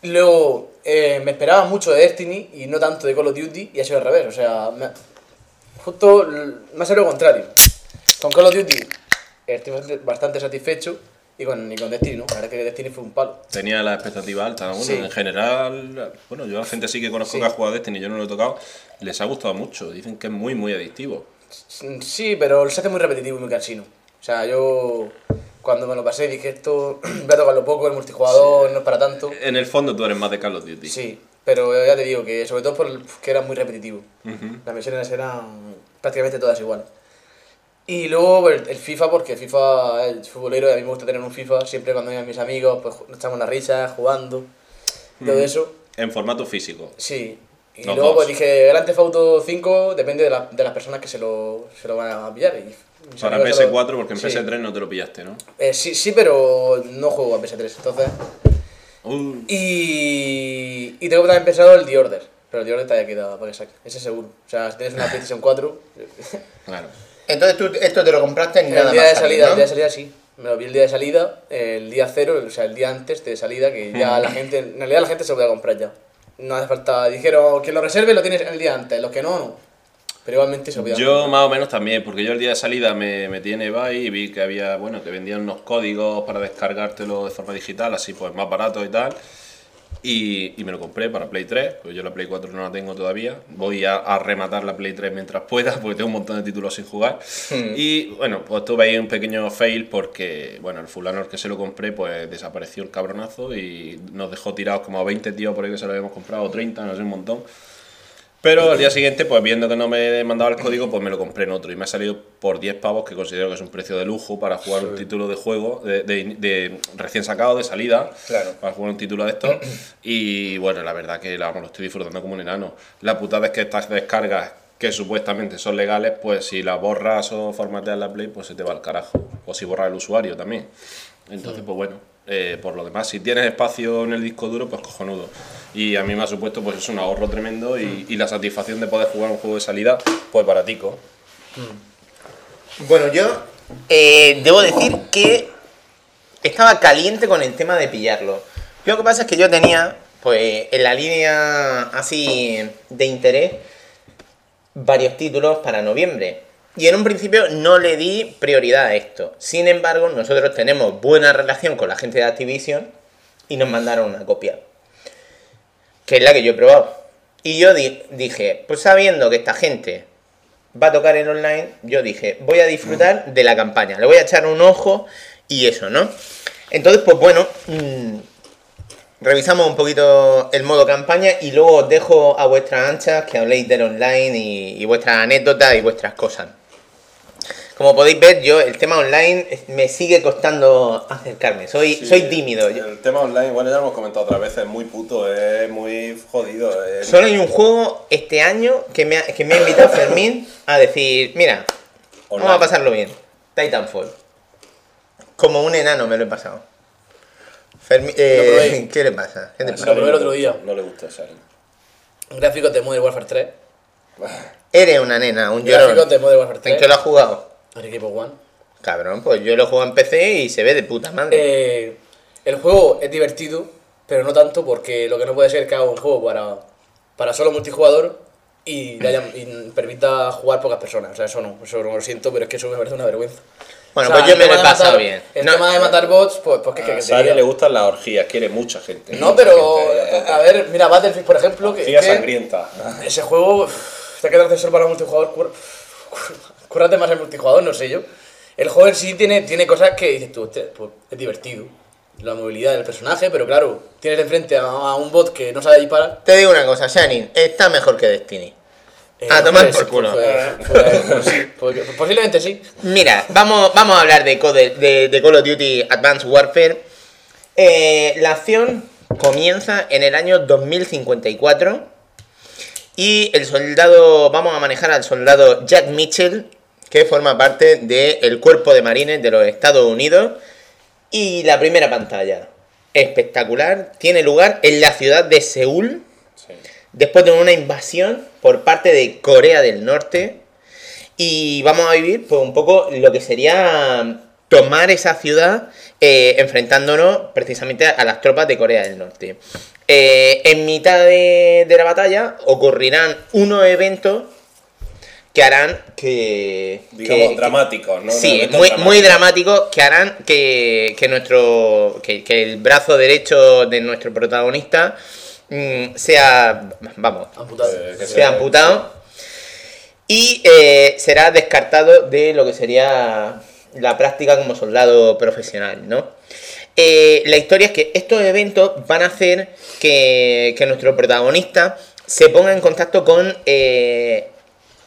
S3: Luego eh, me esperaba mucho de Destiny y no tanto de Call of Duty y ha sido al revés. O sea, me ha- justo me ha salido lo contrario. Con Call of Duty estoy bastante, satisfecho y con, y con Destiny no. La verdad es que Destiny fue un palo.
S4: Tenía la expectativa alta, ¿no? Bueno,
S3: Sí.
S4: en general, bueno, yo a la gente sí que conozco
S3: Sí.
S4: que ha jugado Destiny, yo no lo he tocado, les ha gustado mucho, dicen que es muy, muy adictivo.
S3: Sí, pero se hace muy repetitivo y muy cansino. O sea, yo cuando me lo pasé dije esto voy a tocarlo poco, el multijugador no es para tanto.
S4: En el fondo tú eres más de Call of Duty.
S3: Sí, pero ya te digo que sobre todo porque era muy repetitivo. Las misiones eran prácticamente todas iguales. Y luego pues, el, el FIFA, porque el FIFA es futbolero y a mí me gusta tener un FIFA. Siempre cuando vengan mis amigos, pues nos echamos la risa, jugando, todo eso.
S4: En formato físico.
S3: Sí. Y
S4: Los
S3: luego
S4: dos.
S3: pues dije, Grand Theft Auto 5 depende de, la- de las personas que se lo, se lo van a pillar. Y
S4: Para
S3: amigos se lo-
S4: PS4, porque en
S3: sí.
S4: PS3 no te lo pillaste, ¿no?
S3: Eh, sí, sí, pero no juego a PS3, entonces...
S4: Uh,
S3: Y, y tengo también pensado el The Order, pero el The Order te haya quedado para que saque, ese seguro. O sea, si tienes una PlayStation 4,
S4: claro.
S5: Entonces tú esto te lo compraste ni
S3: el
S5: nada
S3: día
S5: más
S3: de salida,
S5: ¿no?
S3: el día de salida sí. Me lo vi el día de salida, el día cero, o sea, el día antes de salida, que ya la gente, en realidad la gente se lo puede comprar ya. No hace falta, dijeron que lo reserve lo tienes el día antes, los que no, no. Pero igualmente se
S4: Yo más o menos también, porque yo el día de salida me metí en eBay y vi que había, bueno, que vendían unos códigos para descargártelo de forma digital, así pues más barato y tal. Y, y me lo compré para Play 3, pues yo la Play 4 no la tengo todavía. Voy a, a rematar la Play 3 mientras pueda, porque tengo un montón de títulos sin jugar. Y bueno, pues tuve ahí un pequeño fail porque, bueno, el fulano al que se lo compré, pues desapareció el cabronazo y nos dejó tirados como a 20 tíos por ahí que se lo habíamos comprado, o 30, no sé, un montón. Pero al día siguiente, pues viendo que no me mandaba el código, pues me lo compré en otro y me ha salido por 10 pavos, que considero que es un precio de lujo para jugar un título de juego de, de- de recién sacado, de salida,
S5: Claro.
S4: para jugar un título de estos. Y bueno, la verdad que vamos, lo estoy disfrutando como un enano. La putada es que estas descargas, que supuestamente son legales, pues si las borras o formateas la Play, pues se te va al carajo. O si borras el usuario también. Entonces, pues bueno, eh, por lo demás, si tienes espacio en el disco duro, pues cojonudo. Y a mí me ha supuesto pues es un ahorro tremendo y, y la satisfacción de poder jugar un juego de salida, pues baratico.
S5: Bueno, yo eh, debo decir que estaba caliente con el tema de pillarlo. Lo que pasa es que yo tenía, pues, en la línea así de interés, varios títulos para noviembre. Y en un principio no le di prioridad a esto. Sin embargo, nosotros tenemos buena relación con la gente de Activision y nos mandaron una copia. Que es la que yo he probado. Y yo di- dije, pues sabiendo que esta gente va a tocar en online, yo dije, voy a disfrutar de la campaña. Le voy a echar un ojo y eso, ¿no? Entonces, pues bueno, mm, revisamos un poquito el modo campaña y luego os dejo a vuestras anchas que habléis del online y, y vuestras anécdotas y vuestras cosas. Como podéis ver, yo el tema online me sigue costando acercarme. Soy,
S4: Sí,
S5: soy tímido. Yo-
S4: El tema online, bueno, ya lo hemos comentado otras veces, es muy puto, es muy jodido. es-
S5: Solo hay un juego este año que me ha, que me ha invitado Fermín a decir, mira, vamos a pasarlo bien. Titanfall. Como un enano me lo he pasado. Fermín, eh. ¿Qué le pasa? ¿Qué te
S4: A
S5: pasa?
S3: Lo probé el otro
S4: no le
S3: día.
S4: gusta, No le gusta Sharon.
S3: Gráficos de Modern Warfare 3.
S5: Eres una nena, un llorón.
S3: Gráficos de Modern Warfare
S5: ¿En
S3: 3.
S5: qué lo has jugado?
S3: En equipo One.
S5: Cabrón, pues yo lo juego en PC y se ve de puta madre.
S3: Eh, el juego es divertido, pero no tanto porque lo que no puede ser es que haga un juego para, para solo multijugador y, le haya- y permita jugar pocas personas. O sea, eso no, eso no lo siento, pero es que eso me parece una vergüenza.
S5: Bueno,
S3: O sea,
S5: pues yo me lo he pasado bien.
S3: El
S5: No-
S3: tema de matar bots, pues, pues ¿qué
S4: A
S3: que
S4: Sari le gustan las orgías, quiere mucha gente.
S3: No,
S4: mucha
S3: pero
S4: gente a
S3: ver, mira, Battlefield, por ejemplo, que,
S4: Orgía
S3: que
S4: sangrienta.
S3: ese juego, uff, te quedas de ser para multijugador, cur- cúrrate más el multijugador, no sé yo. El juego en sí tiene, tiene cosas que dices tú, "Hostia, pues, es divertido. La movilidad del personaje, pero claro, tienes enfrente a, a un bot que no sabe disparar.
S5: Te digo una cosa, Shanin, está mejor que Destiny.
S3: Eh,
S5: A tomar
S3: pues,
S5: por culo.
S3: pues, pues, posiblemente sí.
S5: Mira, vamos, vamos a hablar de, Code- de, de Call of Duty Advanced Warfare. Eh, la acción comienza en el año 2054 y el soldado, vamos a manejar al soldado Jack Mitchell, que forma parte del cuerpo de marines de los Estados Unidos. Y la primera pantalla, espectacular, tiene lugar en la ciudad de Seúl,
S4: Sí.
S5: Después de una invasión por parte de Corea del Norte. Y vamos a vivir pues, un poco lo que sería tomar esa ciudad eh, enfrentándonos precisamente a las tropas de Corea del Norte. Eh, en mitad de, de la batalla ocurrirán unos eventos que harán que...
S4: Digamos,
S5: que-
S4: dramáticos, ¿no?
S5: Sí, muy,
S4: dramáticos.
S5: muy dramáticos que harán que, que nuestro que, que el brazo derecho de nuestro protagonista mm, sea, vamos,
S3: Amputado.
S4: Eh, que
S5: sea amputado y eh, será descartado de lo que sería la práctica como soldado profesional, ¿no? Eh, la historia es que estos eventos van a hacer que, que nuestro protagonista se ponga en contacto con eh,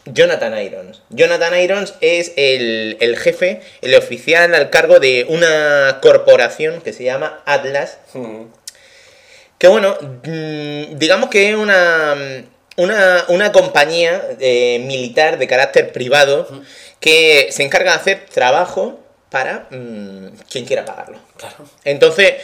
S5: Jonathan Irons. Jonathan Irons es el, el jefe, el oficial al cargo de una corporación que se llama Atlas,
S4: Ujú.
S5: Que bueno, mm, digamos que es una, una, una compañía eh, militar de carácter privado que se encarga de hacer trabajo para mm, quien quiera pagarlo.
S3: Claro.
S5: Entonces,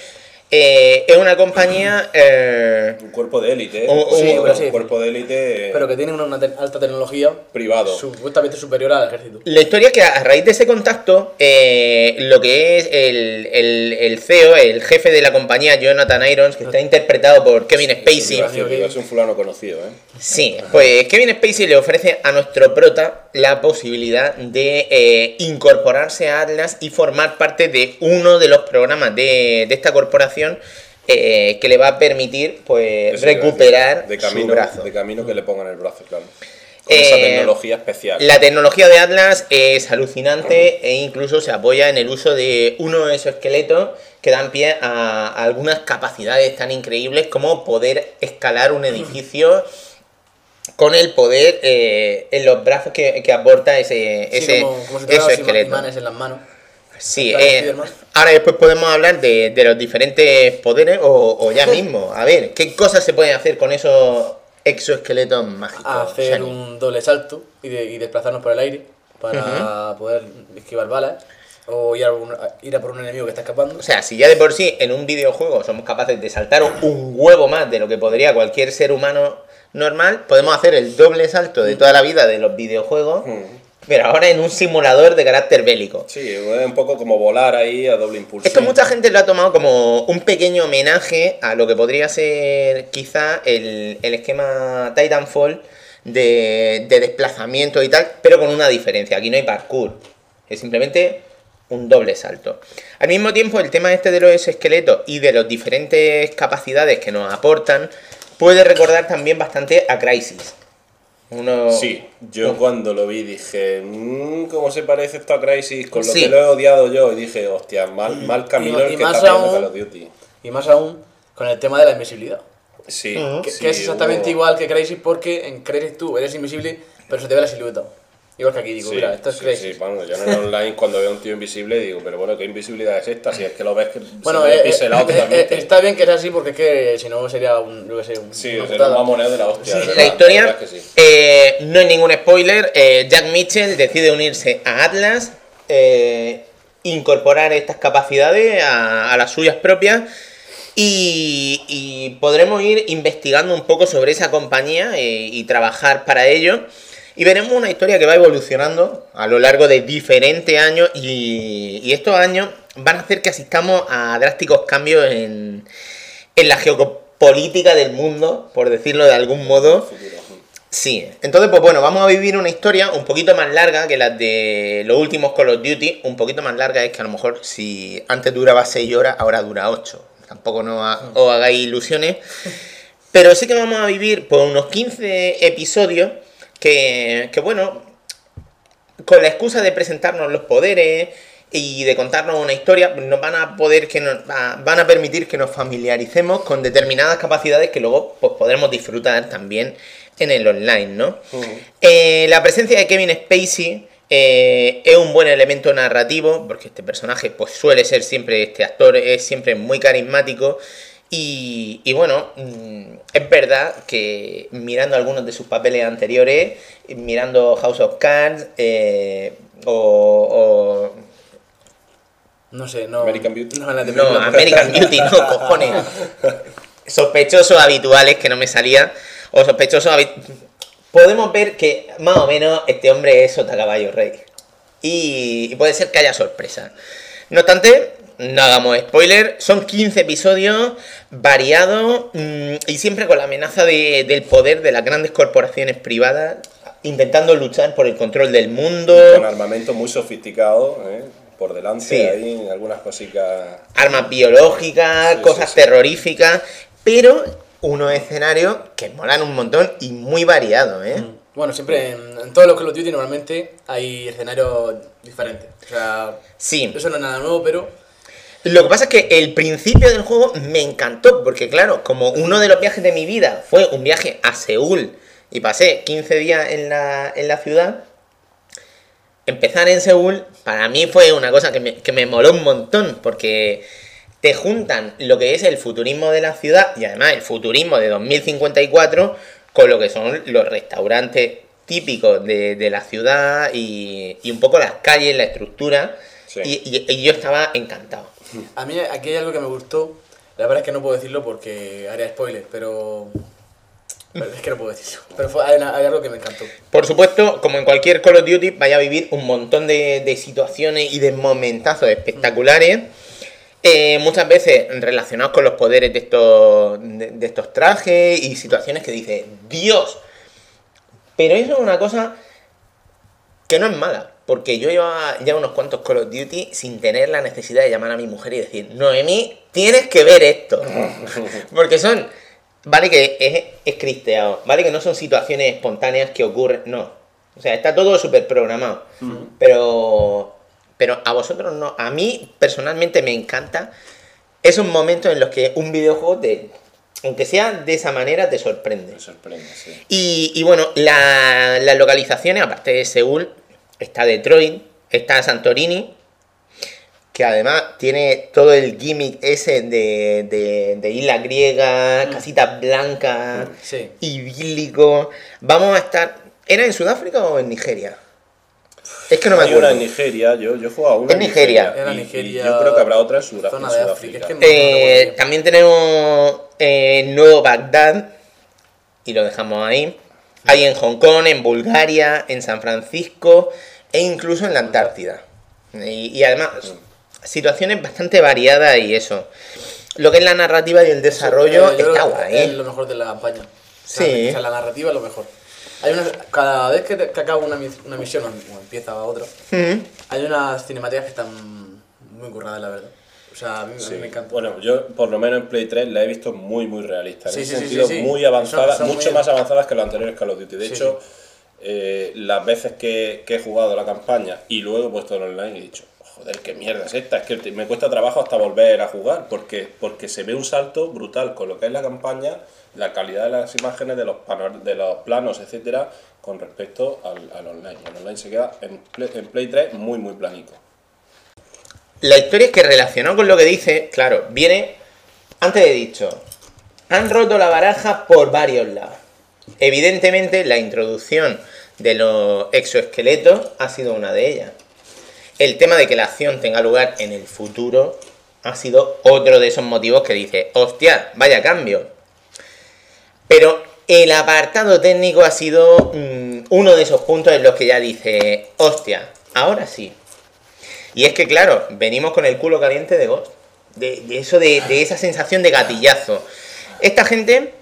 S5: eh, es una compañía... eh,
S4: Un cuerpo de élite. ¿eh?
S5: O-
S3: Sí,
S4: un
S3: sí.
S4: cuerpo de élite
S3: Pero que tiene una, una te- alta tecnología
S4: privado.
S3: supuestamente superior al ejército.
S5: La historia es que a raíz de ese contacto, eh, lo que es el, el, el CEO, el jefe de la compañía, Jonathan Irons, que está interpretado por Kevin Spacey,
S3: ok.
S4: Es un fulano conocido, ¿eh?
S5: Sí, pues Kevin Spacey le ofrece a nuestro prota la posibilidad de eh, incorporarse a Atlas y formar parte de uno de los programas de, de esta corporación eh, que le va a permitir pues recuperar
S4: de camino,
S5: su brazo.
S4: De camino que le pongan el brazo, claro. Con esa
S5: Eh,
S4: tecnología especial.
S5: La tecnología de Atlas es alucinante e incluso se apoya en el uso de unos exoesqueletos que dan pie a, a algunas capacidades tan increíbles como poder escalar un edificio con el poder eh, en los brazos que, que aporta ese,
S3: Sí,
S5: ese
S3: como, como si imanes en las manos.
S5: Sí, eh, ahora después podemos hablar de, de los diferentes poderes o, o ya mismo. A ver, ¿qué cosas se pueden hacer con esos exoesqueletos mágicos?
S3: hacer
S5: Shani?
S3: un doble salto y, de- y desplazarnos por el aire para poder esquivar balas o ir a, un- ir a por un enemigo que está escapando.
S5: O sea, si ya de por sí en un videojuego somos capaces de saltar un huevo más de lo que podría cualquier ser humano normal, podemos hacer el doble salto de toda la vida de los videojuegos,
S4: Mm.
S5: Pero ahora en un simulador de carácter bélico.
S4: Sí, es un poco como volar ahí a doble impulso.
S5: Esto mucha gente lo ha tomado como un pequeño homenaje a lo que podría ser quizá el, el esquema Titanfall, de, de desplazamiento y tal, pero con una diferencia. Aquí no hay parkour. Es simplemente un doble salto. Al mismo tiempo, el tema este de los esqueletos y de las diferentes capacidades que nos aportan puede recordar también bastante a Crisis. Uno...
S4: Sí, yo cuando lo vi dije, mmm, ¿cómo se parece esto a Crisis? Con lo
S5: Sí.
S4: que lo he odiado yo. Y dije, hostia, mal, mal camino
S3: y-
S4: el
S3: y
S4: que
S3: más
S4: está
S3: aún-
S4: Call of Duty.
S3: Y más aún con el tema de la invisibilidad.
S4: Sí,
S3: Que,
S4: sí,
S3: que es exactamente igual que Crazy porque en Crazy tú eres invisible, pero se te ve la silueta. Igual que aquí, digo,
S4: Sí,
S3: mira, esto es
S4: sí,
S3: Crazy.
S4: sí, bueno, yo en el online cuando veo a un tío invisible digo, pero bueno, ¿qué invisibilidad es esta? Si es que lo ves que
S3: Bueno,
S4: se ve
S3: eh,
S4: pixelado
S3: eh, eh,
S4: totalmente.
S3: está bien que sea así porque es que si no sería un, yo qué sé, un,
S4: Sí,
S3: una putada.
S4: un mamoneo de la hostia.
S3: Sí.
S4: de
S5: La historia,
S4: verdad es que sí.
S5: eh, no hay ningún spoiler. eh, Jack Mitchell decide unirse a Atlas, eh, incorporar estas capacidades a, a las suyas propias y, y podremos ir investigando un poco sobre esa compañía eh, y trabajar para ello. Y veremos una historia que va evolucionando a lo largo de diferentes años y, y estos años van a hacer que asistamos a drásticos cambios en, en la geopolítica del mundo, por decirlo de algún modo. Sí, entonces pues bueno, vamos a vivir una historia un poquito más larga que las de los últimos Call of Duty. Un poquito más larga es que a lo mejor si antes duraba 6 horas, ahora dura 8. Tampoco no ha- os hagáis ilusiones. Pero sí que vamos a vivir por unos 15 episodios que, que bueno, con la excusa de presentarnos los poderes y de contarnos una historia, nos van a poder que nos va- van a permitir que nos familiaricemos con determinadas capacidades que luego pues, podremos disfrutar también en el online, ¿no? Eh, la presencia de Kevin Spacey eh, es un buen elemento narrativo, porque este personaje pues suele ser siempre, este actor es siempre muy carismático. Y, y bueno, mm, es verdad que mirando algunos de sus papeles anteriores, mirando House of Cards eh, o,
S3: No sé, no.
S4: American Beauty.
S3: No, la de
S5: o- No. American Beauty, no, cojones. Sospechosos habituales que no me salía. O sospechosos habituales. Podemos ver que más o menos este hombre es Sota Caballo Rey. Y, y puede ser que haya sorpresa. No obstante, no hagamos spoiler. Son 15 episodios variados mm, y siempre con la amenaza de- del poder de las grandes corporaciones privadas intentando luchar por el control del mundo.
S4: Con armamento muy sofisticado, ¿eh? por delante,
S5: Sí.
S4: ahí algunas cositas.
S5: armas biológicas,
S4: Sí,
S5: cosas
S4: sí, sí.
S5: terroríficas, pero unos escenarios que molan un montón y muy variados, ¿eh?
S3: Bueno, siempre en, en todos los Call of Duty normalmente hay escenarios diferentes. O sea,
S5: Sí.
S3: eso no es nada nuevo, pero
S5: Lo que pasa es que el principio del juego me encantó, porque claro, como uno de los viajes de mi vida fue un viaje a Seúl y pasé 15 días en la, en la ciudad, empezar en Seúl para mí fue una cosa que me, que me moló un montón, porque te juntan lo que es el futurismo de la ciudad y además el futurismo de 2054 con lo que son los restaurantes típicos de, de la ciudad y, y un poco las calles, la estructura.
S4: Sí.
S5: Y, y- y yo estaba encantado.
S3: A mí aquí hay algo que me gustó. La verdad es que no puedo decirlo porque haría spoiler, pero. es que no puedo decirlo. Pero fue- hay, algo que me encantó.
S5: Por supuesto, como en cualquier Call of Duty, vaya a vivir un montón de, situaciones y de momentazos espectaculares. eh, muchas veces relacionados con los poderes de estos, de, estos trajes y situaciones que dice Dios. Pero eso es una cosa que no es mala. Porque yo llevaba ya unos cuantos Call of Duty sin tener la necesidad de llamar a mi mujer y decir, Noemí, tienes que ver esto. Porque son, vale que es, es cristeado, vale que no son situaciones espontáneas que ocurren, no. O sea, está todo súper programado. Pero, pero a vosotros no. A mí personalmente me encanta esos momentos en los que un videojuego te, aunque sea de esa manera, te sorprende.
S4: Me sorprende, sí.
S5: Y, y bueno, la- las localizaciones, aparte de Seúl, está Detroit, está Santorini, que además tiene todo el gimmick ese de, de, de isla griega, casitas blancas,
S3: Sí.
S5: idílico. Vamos a estar. ¿Era en Sudáfrica o en Nigeria? Es que no me
S4: Hay una
S5: acuerdo.
S4: en Nigeria, yo, yo he jugado a una
S5: En Nigeria.
S3: Era
S4: y- y
S3: Nigeria,
S4: yo creo que habrá otra en Sudáfrica.
S3: zona de África, es que no-
S5: Eh, también tenemos eh, Nuevo Bagdad, y lo dejamos ahí. Hay en Hong Kong, en Bulgaria, en San Francisco e incluso en la Antártida. Y, y además, situaciones bastante variadas y eso. Lo que es la narrativa y el desarrollo
S3: yo
S5: está guay.
S3: Es
S5: ¿eh?
S3: lo mejor de la campaña. O
S5: Sí.
S3: sea, o sea, la narrativa es lo mejor. Hay unas, cada vez que, te- que acaba una, una misión o empieza otra,
S5: Ujú.
S3: hay unas cinemáticas que están muy curradas, la verdad. O sea, a mí, a mí
S4: Sí.
S3: me encanta.
S4: Bueno, yo por lo menos en Play 3 la he visto muy, muy realista. En
S3: Sí,
S4: ese
S3: sí,
S4: sentido, muy avanzada,
S3: Son- son
S4: mucho
S3: muy-
S4: más avanzadas que los anteriores Call of Duty. De hecho, eh, las veces que, que he jugado la campaña y luego he puesto en online he dicho, joder, qué mierda es esta. Es que me cuesta trabajo hasta volver a jugar porque, porque se ve un salto brutal con lo que es la campaña, la calidad de las imágenes, de los, pano- de los planos, etcétera, con respecto al, al online. El online se queda en Play, en Play 3 muy, muy planico.
S5: La historia es que relacionado con lo que dice, claro, viene, antes he dicho, han roto la baraja por varios lados. Evidentemente la introducción de los exoesqueletos ha sido una de ellas. El tema de que la acción tenga lugar en el futuro ha sido otro de esos motivos que dice, hostia, vaya cambio. Pero el apartado técnico ha sido mm, uno de esos puntos en los que ya dice, hostia, ahora sí. Y es que, claro, venimos con el culo caliente de Ghost. De, eso, de, esa sensación de gatillazo. Esta gente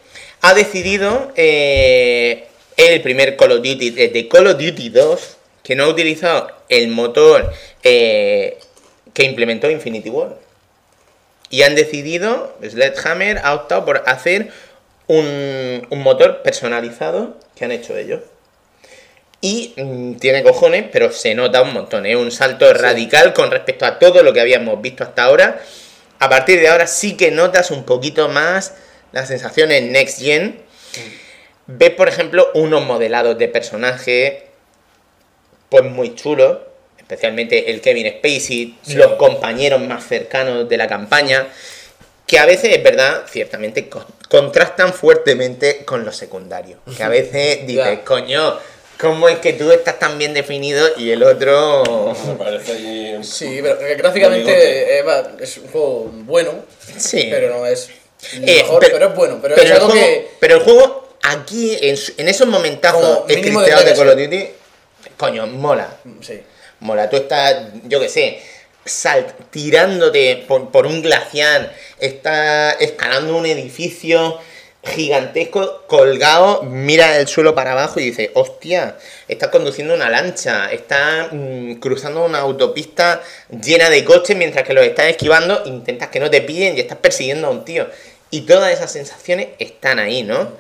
S5: ha decidido eh, el primer Call of Duty, de Call of Duty 2, que no ha utilizado el motor eh, que implementó Infinity War. Y han decidido, Sledgehammer ha optado por hacer un, un motor personalizado que han hecho ellos. Y mm, tiene cojones, pero se nota un montón. Es un salto radical con respecto a todo lo que habíamos visto hasta ahora. A partir de ahora sí que notas un poquito más las sensaciones Next Gen. Ves, por ejemplo, unos modelados de personaje pues muy chulos. Especialmente el Kevin Spacey, los compañeros más cercanos de la campaña. Que a veces, es verdad, ciertamente con- contrastan fuertemente con los secundarios. Que a veces dices, coño, ¿cómo es que tú estás tan bien definido y el otro...
S4: Me parece
S3: Sí, pero que gráficamente eh, es un juego bueno,
S5: Sí.
S3: pero no es
S5: Eh,
S3: mejor, pero, es bueno. Pero, es
S5: el
S3: algo
S5: juego,
S3: que.
S5: pero el juego aquí, en, su- en esos momentazos scripteados de
S3: tendría
S5: Call of Duty, coño, mola.
S3: Sí.
S5: Mola, tú estás, yo qué sé, salt, tirándote por, por un glaciar, estás escalando un edificio gigantesco, colgado, mira el suelo para abajo y dices, hostia, estás conduciendo una lancha, estás mm, cruzando una autopista llena de coches mientras que los estás esquivando, intentas que no te pillen y estás persiguiendo a un tío. Y todas esas sensaciones están ahí, ¿no?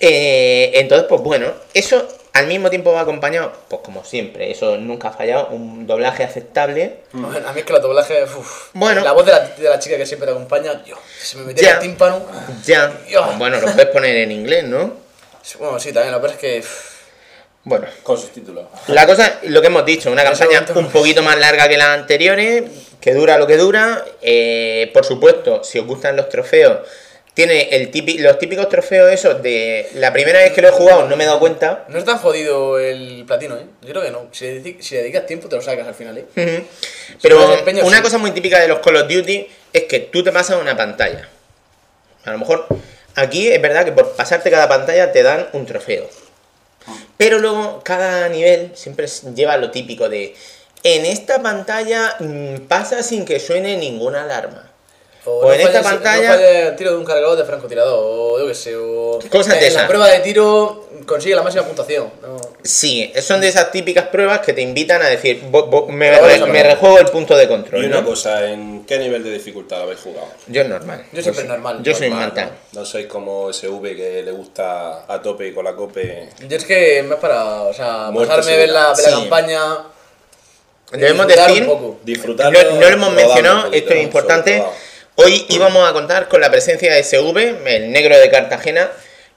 S5: Eh, entonces, pues bueno, eso al mismo tiempo va acompañado, pues como siempre, eso nunca ha fallado, un doblaje aceptable.
S3: Bueno, a mí es que los doblajes. uf,
S5: Bueno.
S3: La voz de la, de la chica que siempre te acompaña, Dios, se me
S5: Ya.
S3: el tímpano.
S5: Ya,
S3: Dios.
S5: bueno, lo puedes poner en inglés, ¿no?
S3: Bueno, sí, también, lo peor es que. uf,
S5: Bueno,
S4: con sus títulos.
S5: la cosa, lo que hemos dicho, una campaña un poquito más larga que las anteriores, que dura lo que dura. eh, por supuesto, si os gustan los trofeos, tiene el típi- los típicos trofeos esos de la primera vez que lo he jugado no me he dado cuenta.
S3: No es tan jodido el platino, ¿eh? Yo creo que no. Si le, dedic- si le dedicas tiempo, te lo sacas al final, ¿eh?
S5: Pero
S3: Si
S5: una
S3: sí.
S5: cosa muy típica de los Call of Duty es que tú te pasas una pantalla. A lo mejor aquí es verdad que por pasarte cada pantalla te dan un trofeo. Pero luego cada nivel siempre lleva lo típico de en esta pantalla mm, pasa sin que suene ninguna alarma. O en esta pantalla-
S3: No el tiro de un cargador de francotirador, o yo qué sé, o.
S5: Cosas de
S3: en la
S5: esas.
S3: prueba de tiro consigue la máxima puntuación. ¿no?
S5: Sí, son de esas típicas pruebas que te invitan a decir, "Bo- bo- me,
S3: ver.
S5: rejuego el punto de control.
S4: Y una
S5: ¿no?
S4: cosa, ¿en qué nivel de dificultad lo habéis jugado?
S5: Yo es normal.
S3: Yo siempre
S5: soy-
S3: normal.
S5: Yo soy
S4: Normal,
S5: manta.
S4: ¿no? No sois como SV que le gusta a tope y con la cope.
S3: Yo es que me es para, o sea,
S4: Muerte
S3: pasarme ver la, ver la
S5: Sí.
S3: campaña.
S5: Debemos
S3: disfrutar
S5: decir
S3: un poco.
S4: Disfrutarlo.
S5: No, no lo hemos
S4: rodando
S5: mencionado, esto es importante. Hoy íbamos a contar con la presencia de SV, el negro de Cartagena,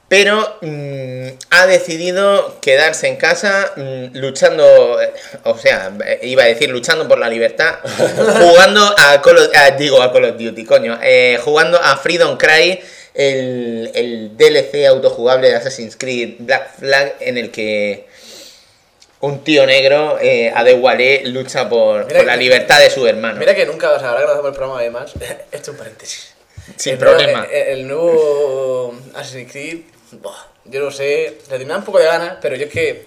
S5: pero mm, ha decidido quedarse en casa mm, luchando, eh, o sea, eh, iba a decir luchando por la libertad, jugando a Call of, a- digo a Call of Duty, coño, eh, jugando a Freedom Cry, el, el DLC autojugable de Assassin's Creed Black Flag, en el que un tío negro, eh, Adewale, lucha por, la libertad de su hermano.
S3: Mira que nunca, o sea, ahora que no hacemos el programa de más, esto es un paréntesis.
S5: Sin
S3: el nuevo-
S5: problema.
S3: El, el nuevo Assassin's Creed, yo no sé, le tenía un poco de ganas, pero yo es que.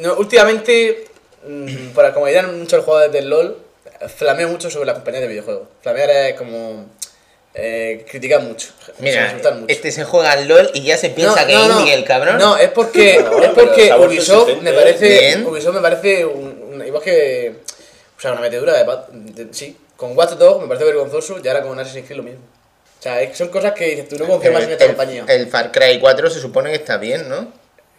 S3: No, últimamente, mm, para como dirán muchos jugadores del LOL, flameo mucho sobre la compañía de videojuegos. Flamear es como. Eh, critican mucho. se
S5: Mira,
S3: insultan mucho.
S5: este se juega al LOL y ya se piensa
S3: No,
S5: que
S3: no,
S5: es
S3: no.
S5: indie el cabrón.
S3: No, es porque, es porque Ubisoft me parece. Ubisoft me parece un, un- igual que, o sea, una metedura de, de- sí, con Watch Dogs me parece vergonzoso y ahora con Assassin's Creed lo mismo. O sea, es son cosas que dices, tú no confías más en esta
S5: el,
S3: compañía.
S5: el Far Cry 4 se supone que está bien, ¿no?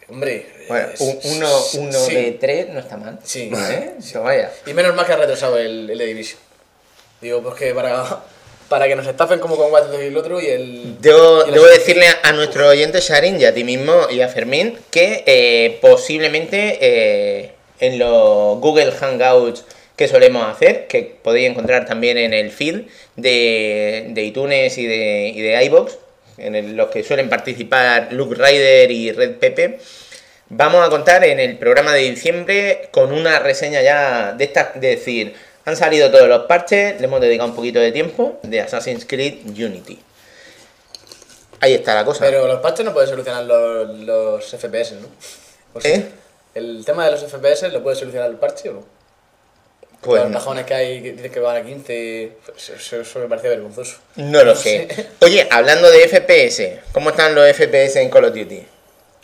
S3: Hombre,
S5: Bueno, un- uno, uno
S3: sí.
S5: de tres no está mal.
S3: Sí.
S5: ¿Eh? Se vaya.
S3: Y menos mal que ha retrasado el, el Division. Digo, pues que para, para que nos estafen como con Dogs y el otro y el...
S5: Debo,
S3: y
S5: decirle a, a nuestro oyente Sharin y a ti mismo y a Fermín que eh, posiblemente eh, en los Google Hangouts que solemos hacer, que podéis encontrar también en el feed de, de iTunes y de, y de iBox, en el- los que suelen participar Luke Ryder y Red Pepe, vamos a contar en el programa de diciembre con una reseña ya de esta, de decir, han salido todos los parches, le hemos dedicado un poquito de tiempo de Assassin's Creed Unity. Ahí está la cosa.
S3: Pero los patches no pueden solucionar los, los FPS, ¿no?
S5: ¿Eh?
S3: ¿El tema de los FPS lo puede solucionar el parche o no?
S5: Pues
S3: los
S5: no,
S3: bajones que hay que dicen que van a 15, pues eso, eso me parece vergonzoso.
S5: no lo sé. Oye, hablando de FPS, ¿cómo están los FPS en Call of Duty?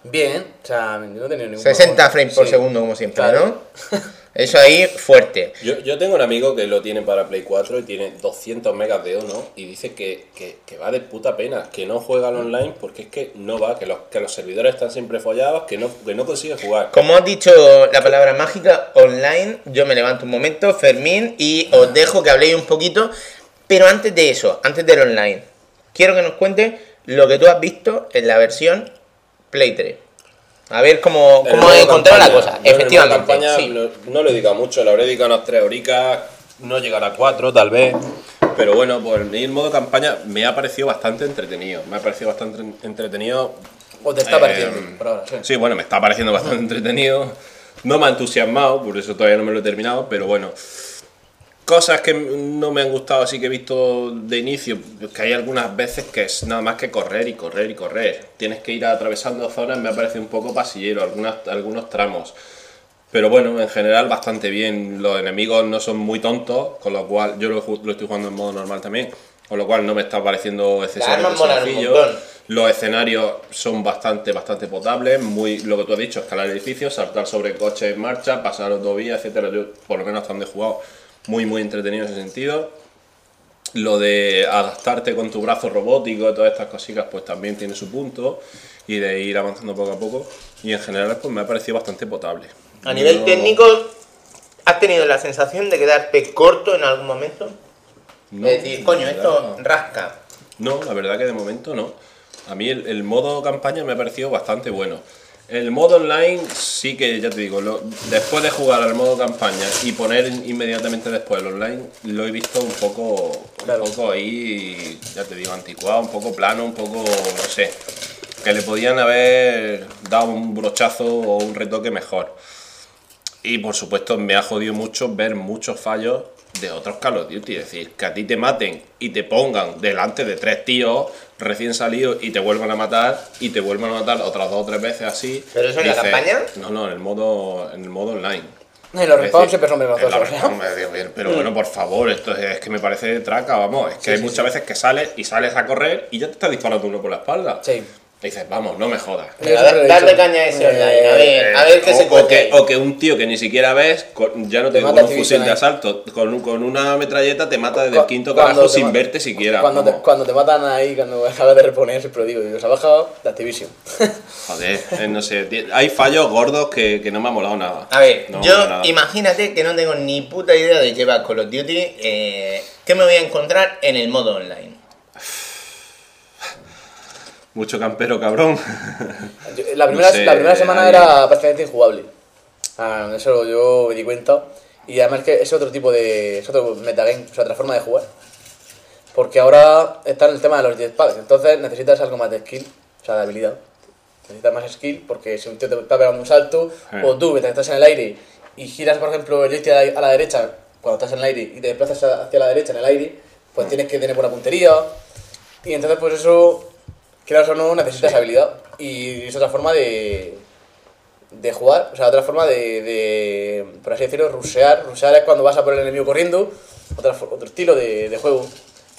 S3: Bien, o sea, yo no he tenido ningún
S5: 60
S3: bajón.
S5: frames por
S3: Sí.
S5: segundo, como siempre,
S3: Claro.
S5: ¿no? Eso ahí, fuerte.
S4: Yo, yo tengo un amigo que lo tiene para Play 4 y tiene 200 megas de Ono y dice que, que, que va de puta pena, que no juega al online porque es que no va, que los, que los servidores están siempre follados, que no, que no consigue jugar.
S5: Como has dicho la palabra mágica, online, yo me levanto un momento, Fermín, y os dejo que habléis un poquito. Pero antes de eso, antes del online, quiero que nos cuentes lo que tú has visto en la versión Play 3. A ver cómo, cómo encontrado la cosa.
S4: yo
S5: Efectivamente.
S4: campaña
S5: sí.
S4: no, no le he dedicado mucho, le habré dedicado unas 3 horicas, no llegará a 4 tal vez. Pero bueno, pues el modo campaña me ha parecido bastante entretenido. Me ha parecido bastante entretenido.
S3: O te está
S4: Eh,
S3: pareciendo, por ahora, sí.
S4: Sí, bueno, me está pareciendo bastante entretenido. No me ha entusiasmado, por eso todavía no me lo he terminado, pero bueno. Cosas que no me han gustado, así que he visto de inicio, que hay algunas veces que es nada más que correr y correr y correr. Tienes que ir atravesando zonas, me ha parecido un poco pasillero, algunas, algunos tramos. Pero bueno, en general bastante bien. Los enemigos no son muy tontos, con lo cual yo lo, estoy jugando en modo normal también, con lo cual no me está pareciendo excesivamente. Los escenarios son bastante, bastante potables, muy lo que tú has dicho, escalar edificios, saltar sobre coches en marcha, pasar autovías, etcétera. Yo, por lo menos hasta donde he jugado, muy, muy entretenido en ese sentido. Lo de adaptarte con tu brazo robótico, todas estas cositas, pues también tiene su punto. Y de ir avanzando poco a poco. Y en general, pues me ha parecido bastante potable.
S5: A nivel técnico, ¿has tenido la sensación de quedarte corto en algún momento?
S4: no,
S5: es decir, coño, esto rasca.
S4: No, la verdad que de momento no. A mí el, el modo campaña me ha parecido bastante bueno. El modo online sí que, ya te digo, lo- después de jugar al modo campaña y poner inmediatamente después el online, lo he visto un poco,
S3: Claro.
S4: un poco ahí, ya te digo, anticuado, un poco plano, un poco, no sé, que le podían haber dado un brochazo o un retoque mejor. Y por supuesto me ha jodido mucho ver muchos fallos de otros Call of Duty. Es decir, que a ti te maten y te pongan delante de tres tíos recién salidos y te vuelvan a matar y te vuelvan a matar otras dos o tres veces así.
S5: ¿Pero eso en la
S4: dices,
S5: campaña?
S4: No, no, en el modo, en el modo online.
S3: Y los
S4: Es
S3: respawns siempre son vergonzosos.
S4: Pero bueno, por favor, esto es, es que me parece traca, vamos. Es que hay muchas veces que sales y sales a correr y ya te está disparando uno por la espalda.
S3: Sí.
S4: Dices, vamos, no me jodas.
S3: Dicho.
S5: caña a ese
S3: Eh,
S5: online, a ver, a ver qué
S4: o,
S5: se
S4: o que, o que un tío que ni siquiera ves, con- ya no te
S3: Te
S4: digo
S3: mata
S4: con un fusil de asalto, con, un- con una metralleta te mata desde el quinto
S3: cuando
S4: carajo
S3: te
S4: sin
S3: ma-
S4: verte siquiera.
S3: Cuando te,
S4: vamos.
S3: cuando te matan ahí, cuando acabas de reponer, lo digo, y os ha bajado de Activision.
S4: Joder, eh, no sé, ti- hay fallos gordos que, que no me ha molado nada.
S5: A ver,
S4: No me ha
S5: yo
S4: molado nada.
S5: imagínate que no tengo ni puta idea de qué va Call of Duty. Eh, ¿Qué me voy a encontrar en el modo online?
S4: Mucho campero, cabrón.
S3: La primera,
S4: sé,
S3: la primera semana
S4: ahí-
S3: era prácticamente injugable. Ah, eso yo me di cuenta. Y además que es otro tipo de. es otro metagame, es otra forma de jugar. Porque ahora está en el tema de los jetpacks. Entonces necesitas algo más de skill, o sea, de habilidad. Necesitas más skill porque si un tío te está pegando un salto,
S4: Eh.
S3: o tú mientras estás en el aire y giras, por ejemplo, el joystick a la, a la derecha cuando estás en el aire y te desplazas hacia la derecha en el aire, pues tienes que tener buena puntería. Y entonces, pues eso, quieras o no, necesitas habilidad. Y es otra forma de, de jugar, o sea, otra forma de, de, por así decirlo, rushear. Rushear es cuando vas a por el enemigo corriendo, otra, otro estilo de, de juego.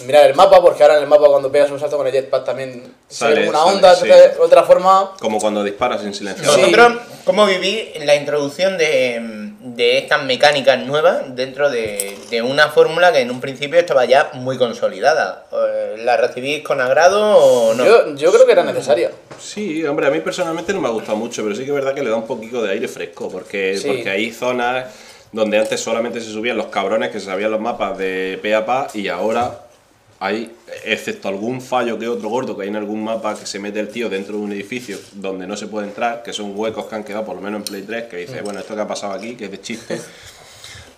S3: mirar el mapa, porque ahora en el mapa cuando pegas un salto con el jetpack también sale una
S4: sale,
S3: onda,
S4: sí.
S3: otra forma...
S4: Como cuando disparas sin silencio.
S3: Sí.
S5: ¿cómo vivís la introducción de, de estas mecánicas nuevas dentro de, de una fórmula que en un principio estaba ya muy consolidada? Eh, ¿La recibís con agrado o no?
S3: Yo, yo creo que era necesaria.
S4: Sí, hombre, a mí personalmente no me ha gustado mucho, pero sí que es verdad que le da un poquito de aire fresco, porque,
S3: Sí.
S4: porque hay zonas donde antes solamente se subían los cabrones que se sabían los mapas de pe a pa y ahora hay, excepto algún fallo que otro gordo que hay en algún mapa que se mete el tío dentro de un edificio donde no se puede entrar, que son huecos que han quedado por lo menos en Play 3, que dice, bueno, esto que ha pasado aquí, que es de chiste.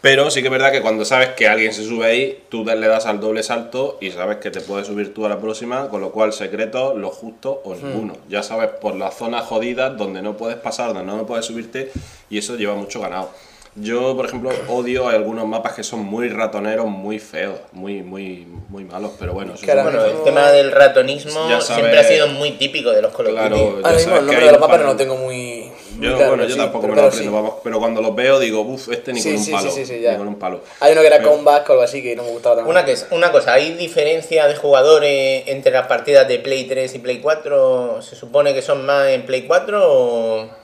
S4: Pero sí que es verdad que cuando sabes que alguien se sube ahí, tú le das al doble salto y sabes que te puedes subir tú a la próxima, con lo cual secreto, lo justo o ninguno. Ya sabes por las zonas jodidas donde no puedes pasar, donde no puedes subirte y eso lleva mucho ganado. Yo, por ejemplo, odio algunos mapas que son muy ratoneros, muy feos, muy, muy, muy malos, pero bueno, eso es-
S5: Bueno, el tema del ratonismo
S4: sabes-
S5: siempre ha sido muy típico de los Call of
S4: Claro,
S3: Ahora mismo el nombre de los
S4: un
S3: mapas no lo tengo muy... muy
S4: Yo,
S3: claro,
S4: bueno, yo
S3: sí,
S4: tampoco
S3: pero-
S4: me lo aprendo,
S3: sí.
S4: pero cuando los veo digo, uff, este ni
S3: Sí,
S4: con un palo,
S3: sí, sí, sí, ya.
S4: ni con un palo.
S3: Hay uno que era
S4: Pero-
S3: Comeback o algo así que no me gustaba tanto.
S5: Una, que, una cosa, ¿hay diferencia de jugadores entre las partidas de Play 3 y Play 4? ¿Se supone que son más en Play 4 o...?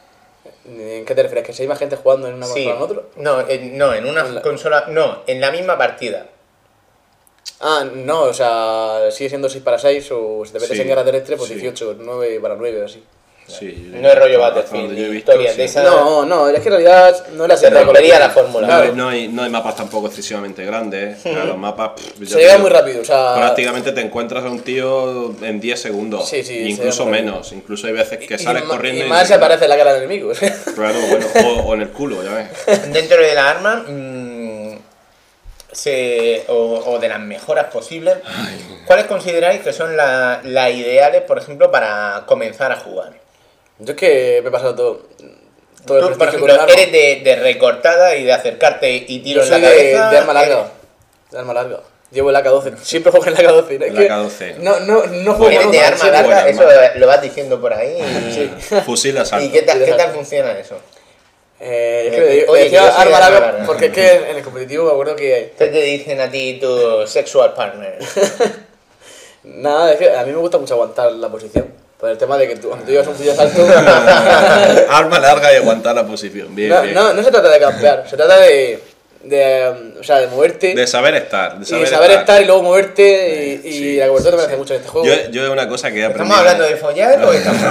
S3: ¿En qué te refieres? ¿Que hay más gente jugando en una
S5: Sí.
S3: consola en otro?
S5: No, en, no, en una
S3: En la-
S5: consola... No, en la misma partida.
S3: Ah, no, o sea, sigue siendo 6 para 6 o si te metes
S4: Sí,
S3: en guerra terrestre, pues
S4: sí.
S3: 18, 9 para 9 o así.
S4: Sí,
S5: No es rollo Battlefield,
S4: donde yo he
S5: ni
S4: visto,
S5: historias
S4: sí.
S5: de esa-
S3: No, no, es que en realidad no era
S5: Se rompería la fórmula.
S4: No,
S3: Claro.
S4: hay- no hay, no hay mapas tampoco excesivamente grandes. ¿eh? Los mapas. pff,
S3: Se llega muy rápido, o sea-
S4: Prácticamente te encuentras a un tío en 10 segundos.
S3: Sí, sí, se
S4: Incluso menos. Incluso hay veces que
S3: Y-
S4: sales
S3: y,
S4: corriendo.
S3: Y más se aparece en la cara del enemigo.
S4: Claro, bueno, o, o en el culo, ya ves.
S5: Dentro de la arma... mm, se, o, o de las mejoras posibles, ¿cuáles consideráis que son la- las ideales, por ejemplo, para comenzar a jugar?
S3: Yo es que me he pasado todo, todo el
S5: Tú, por
S3: prestigio con
S5: ejemplo,
S3: el
S5: eres de, de recortada y de acercarte y tiro
S3: Yo
S5: en la
S3: de,
S5: cabeza.
S3: de arma larga.
S5: eres-
S3: De arma larga. Llevo el AK-12. Siempre juego en el AK-12. ¿no? Es
S4: El
S3: que
S4: AK-12.
S3: No, no, no juego
S5: Eres
S3: con
S5: de arma larga, eso lo vas diciendo por ahí.
S3: Sí.
S4: Fusil a salto.
S5: ¿Y qué tal, qué tal funciona eso?
S3: Eh, es
S5: Eh,
S3: que le
S5: oye,
S3: decía
S5: yo
S3: arma larga
S5: larga.
S3: porque es que en el competitivo me acuerdo que
S5: ¿Qué te dicen a ti tu sexual partner?
S3: nada, es que a mí me gusta mucho aguantar la posición. Por el tema de que tú, cuando tú llevas un fusil de asalto
S4: Arma larga y aguantar la posición. Bien,
S3: no,
S4: bien.
S3: no, no se trata de campear, se trata de, de, um, o sea, de moverte
S4: De saber estar. De
S3: y
S4: saber,
S3: saber estar. y luego moverte y,
S4: Sí,
S3: y
S4: sí,
S3: la cobertura
S4: sí,
S3: me hace
S4: sí.
S3: mucho en este juego.
S4: Yo, yo es una cosa que he aprendido.
S5: ¿Estamos hablando de follar o estamos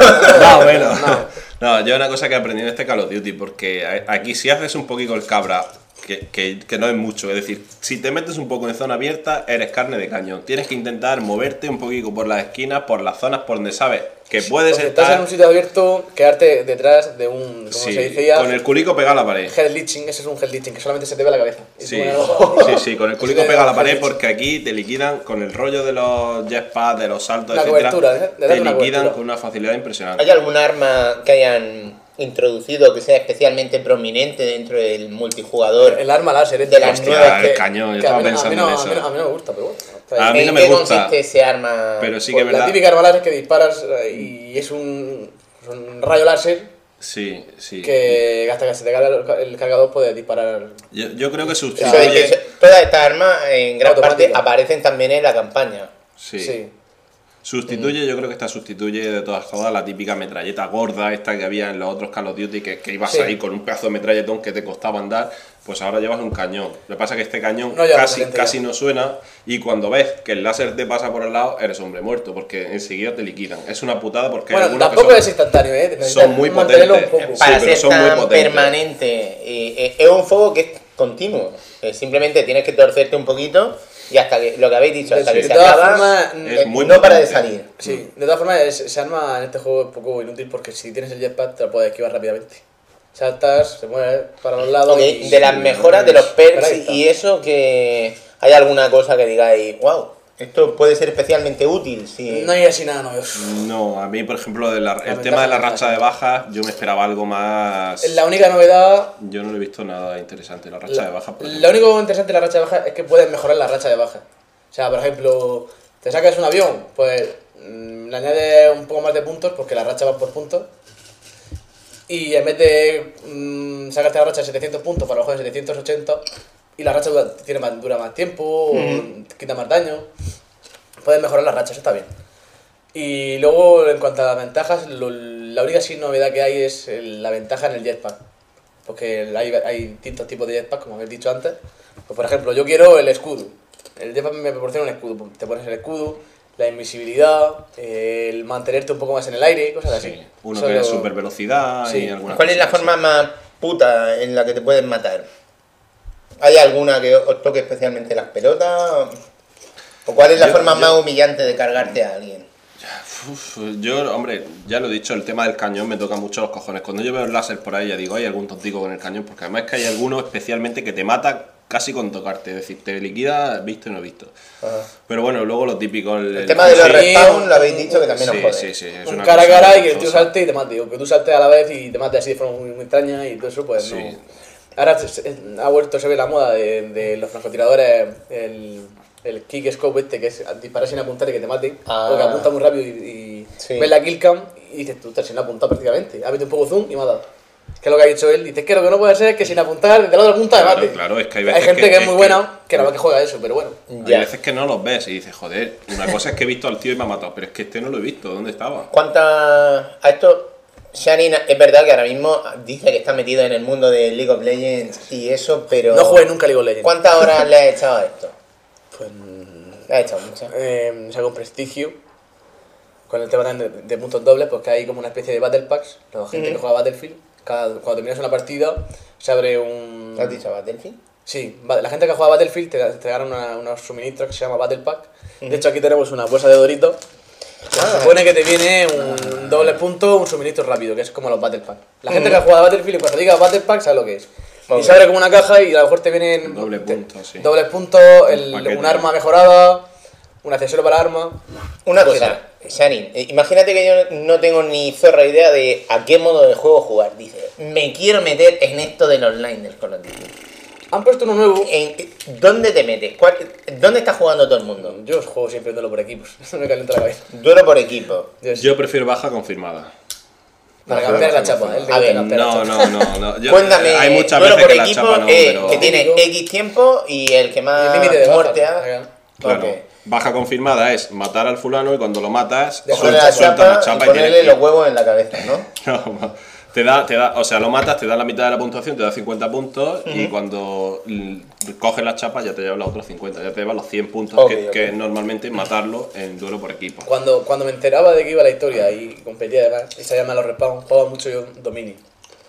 S4: No, bueno.
S3: No.
S4: No, yo una cosa que aprendí en este Call of Duty, porque aquí si haces un poquito el cabra, que, que- que no es mucho, es decir, si te metes un poco en zona abierta, eres carne de cañón. Tienes que intentar moverte un poquito por las esquinas, por las zonas por donde sabes que puedes
S3: Porque estás en
S4: estar.
S3: un sitio abierto, quedarte detrás de un, como
S4: Sí,
S3: se dice ya,
S4: con el culico pegado a la pared.
S3: head glitching, ese es un head glitching que solamente se te ve la cabeza.
S4: Sí, sí, sí, con el culico pegado a la pared porque aquí te liquidan con el rollo de los jetpacks, de los saltos,
S3: La
S4: etcétera,
S3: cobertura, ¿eh?
S4: Te
S3: una
S4: liquidan
S3: cobertura.
S4: con una facilidad impresionante.
S5: ¿Hay algún arma que hayan introducido que sea especialmente prominente dentro del multijugador?
S3: El arma láser.
S5: De las
S4: Hostia,
S5: nuevas
S4: el
S5: que-
S4: cañón, yo
S3: a
S4: estaba
S3: mí, no- mí a mí a mí me gusta, pero bueno.
S4: A mí
S5: ¿En
S4: no me
S5: qué
S4: gusta.
S5: consiste ese arma?
S4: Pero sí
S3: Pues
S4: que es
S3: la
S4: verdad.
S3: típica arma láser que disparas eh, y es un, un rayo láser
S4: Sí, sí.
S3: que hasta que se te carga el, cargador puedes disparar.
S4: Yo, yo creo que sustituye.
S5: todas estas armas en gran parte aparecen también en la campaña.
S4: Sí.
S3: Sí.
S4: Sustituye, yo creo que esta sustituye de todas todas la típica metralleta gorda, esta que había en los otros Call of Duty, que, que ibas
S3: Sí.
S4: ahí con un pedazo de metralletón que te costaba andar, pues ahora llevas un cañón. Lo que pasa es que este cañón
S3: No
S4: casi, casi no suena y cuando ves que el láser te pasa por el lado, eres hombre muerto, porque enseguida te liquidan. Es una putada porque hay
S3: Bueno,
S4: algunos
S3: tampoco
S4: que son,
S3: es instantáneo, ¿eh?
S4: Son muy potentes.
S3: un poco.
S4: Sí,
S5: Para
S4: pero
S5: ser
S4: son muy
S5: tan
S4: potentes.
S5: permanente, eh, eh, es un fuego que es continuo. Eh, simplemente tienes que torcerte un poquito y hasta que, lo que habéis dicho, hasta
S3: De
S5: que se
S3: todas
S5: acaba,
S3: formas,
S4: es muy
S5: no para de salir.
S3: Sí, de todas formas, es- ese arma en este juego es poco inútil porque si tienes el jetpack te lo puedes esquivar rápidamente. Saltas, se mueve para los lados. Y-
S5: de las mejoras de los perks y eso, que hay alguna cosa que digáis, wow, esto puede ser especialmente útil. Si...
S3: No hay así nada novedoso.
S4: No, a mí, por ejemplo, de la- el tema de la racha de bajas, yo me esperaba algo más.
S3: La única novedad.
S4: Yo no lo he visto nada interesante, la racha de bajas.
S3: Lo único interesante de la racha de baja es que puedes mejorar la racha de baja. O sea, por ejemplo, te sacas un avión, pues mm, le añades un poco más de puntos porque la racha va por puntos. Y en vez de mm, sacarte la racha de 700 puntos para bajar de 780, y la racha dura, tiene más, dura más tiempo, quita más daño. puedes mejorar las rachas, eso está bien. Y luego, en cuanto a las ventajas, lo- la única sí novedad que hay es el- la ventaja en el jetpack. Porque hay, hay distintos tipos de jetpack, como habéis dicho antes. Pues, por ejemplo, yo quiero el escudo. El jetpack me proporciona un escudo. Te pones el escudo, la invisibilidad, el mantenerte un poco más en el aire, cosas así.
S4: Sí, uno que es super velocidad
S3: Sí.
S4: y alguna
S5: ¿Cuál es la forma más puta en la que te pueden matar? ¿Hay alguna que os toque especialmente las pelotas? ¿O cuál es la
S4: Yo-
S5: forma
S4: yo-
S5: más humillante de cargarte a alguien?
S4: Uf, yo, hombre, ya lo he dicho, el tema del cañón me toca mucho los cojones. Cuando yo veo el láser por ahí, ya digo, hay algún tontico con el cañón, porque además es que hay alguno especialmente que te mata casi con tocarte, es decir, te liquida visto y no visto. Pero bueno, luego lo típico. El,
S5: El tema de los
S3: Sí,
S5: respawn lo habéis dicho que también
S4: sí,
S5: os jode.
S4: sí, sí, es
S3: un
S4: una
S3: cara a cara y que el tío salte y te mate, o que tú saltes a la vez y te mate así de forma muy, muy extraña y todo eso, pues
S4: Sí.
S3: no. Ahora se- se- ha vuelto, se ve la moda de, de los francotiradores, el, el kick scope este, que es disparar sin apuntar y que te mate,
S5: Ah.
S3: porque apunta muy rápido y, y
S5: Sí.
S3: ves la kill cam y dices, tú estás sin apuntar prácticamente, ha metido un poco zoom y me ha dado. Que es lo que ha dicho él, dices que lo que no puede ser es que sin apuntar, desde la otra punta
S4: Claro,
S3: mate.
S4: claro, es que hay veces
S3: gente
S4: que-
S3: que, es
S4: es
S3: muy
S4: que-
S3: buena, que nada más que juega eso, pero bueno.
S4: Hay
S5: Ya.
S4: veces que no los ves y dices, joder, una cosa es que he visto al tío y me ha matado, pero es que este no lo he visto, ¿dónde estaba?
S5: ¿Cuántas... A esto... Sharin es verdad que ahora mismo dice que está metido en el mundo de League of Legends y eso, pero...
S3: No juegues nunca League of Legends.
S5: ¿Cuántas horas le has echado a esto?
S3: Pues
S5: Le has echado muchas.
S3: eh, saca un prestigio con el tema de, de puntos dobles, pues que hay como una especie de Battle Packs, la gente que juega Battlefield, cada, cuando terminas una partida se abre un...
S5: ¿Lo has dicho Battlefield?
S3: Sí, la gente que juega Battlefield te, te dan una- unos suministros que se llama Battle Pack. De hecho aquí tenemos una bolsa de Doritos. Se supone que te viene un doble punto, un suministro rápido, que es como los Battle Pack. La gente que ha jugado a Battlefield y cuando diga Battle Pack sabe lo que es. Y se abre como una caja y a lo mejor te vienen
S4: Doble
S3: te-
S4: punto, sí.
S3: dobles puntos, el-
S4: paquete.
S3: un arma mejorada, un accesorio para arma.
S5: Una
S3: Cosas.
S5: cosa, Sharin, eh, imagínate que yo no tengo ni zorra idea de a qué modo de juego jugar. Dice, me quiero meter en esto del online del Call of Duty.
S3: Han puesto uno nuevo.
S5: ¿En- ¿Dónde te metes? ¿Cuál- ¿Dónde está jugando todo el mundo?
S3: Yo juego siempre duelo por equipos, eso me calienta la cabeza.
S5: Duelo por equipo.
S3: Yo sí.
S4: Yo prefiero baja confirmada.
S3: para
S4: no,
S3: cambiar
S4: no,
S3: la
S4: no,
S3: chapa, le
S5: A ver,
S3: la
S4: No, no, no, no. Yo-
S5: Cuéntame,
S4: hay muchas
S5: duelo
S4: veces
S5: por
S4: que la
S5: equipo
S4: chapa no,
S5: eh,
S4: pero...
S5: que tiene X tiempo y el que
S3: El
S5: más
S3: límite de
S5: muerte
S3: bajas,
S5: ha...
S4: Claro,
S5: Ok.
S4: baja confirmada es matar al fulano y cuando lo matas, suelta,
S5: la
S4: suelta
S5: chapa,
S4: la chapa
S5: y
S4: y
S5: ponerle
S4: tienes
S5: los huevos en la cabeza, ¿no?
S4: No, te da, te da, o sea, lo matas, te da la mitad de la puntuación, te da 50 puntos y cuando coges la chapa ya te lleva los otros 50, ya te lleva los 100 puntos
S5: Ok,
S4: que,
S5: ok.
S4: que es normalmente matarlo en duelo por equipo.
S3: Cuando, cuando me enteraba de que iba la historia y competía además, y sabía más los respawns, jugaba mucho yo Domini.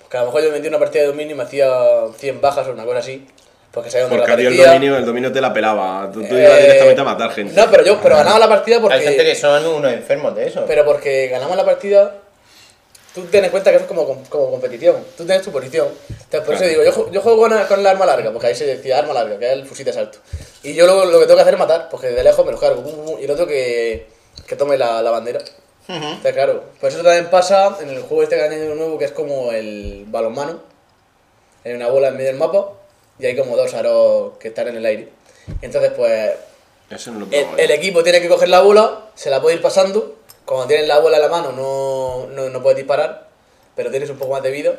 S3: Porque a lo mejor yo me metía en una partida de Domini y me hacía 100 bajas o una cosa así. Porque sabía dónde
S4: Porque a ti el dominio, el dominio te la pelaba, tú, tú
S3: Eh,
S4: ibas directamente a matar gente.
S3: No, pero yo pero ganaba la partida porque...
S5: Hay gente que son unos enfermos de eso.
S3: Pero porque ganamos la partida, tú ten en cuenta que eso es como, como competición. Tú tienes tu posición. Entonces, por eso digo, yo, yo juego con, con el arma larga, porque ahí se decía arma larga, que es el fusil de asalto. Y yo lo, lo que tengo que hacer es matar, porque de lejos me los cargo. y el otro que, que tome la, la bandera. Está claro. Por eso también pasa en el juego este que han añadido nuevo, que es como el balonmano. Hay una bola en medio del mapa y hay como dos aros que están en el aire. Entonces, pues
S4: Eso no lo
S3: el, el equipo tiene que coger la bola, se la puede ir pasando. Cuando tienes la bola en la mano no, no, no puedes disparar, pero tienes un poco más de vida.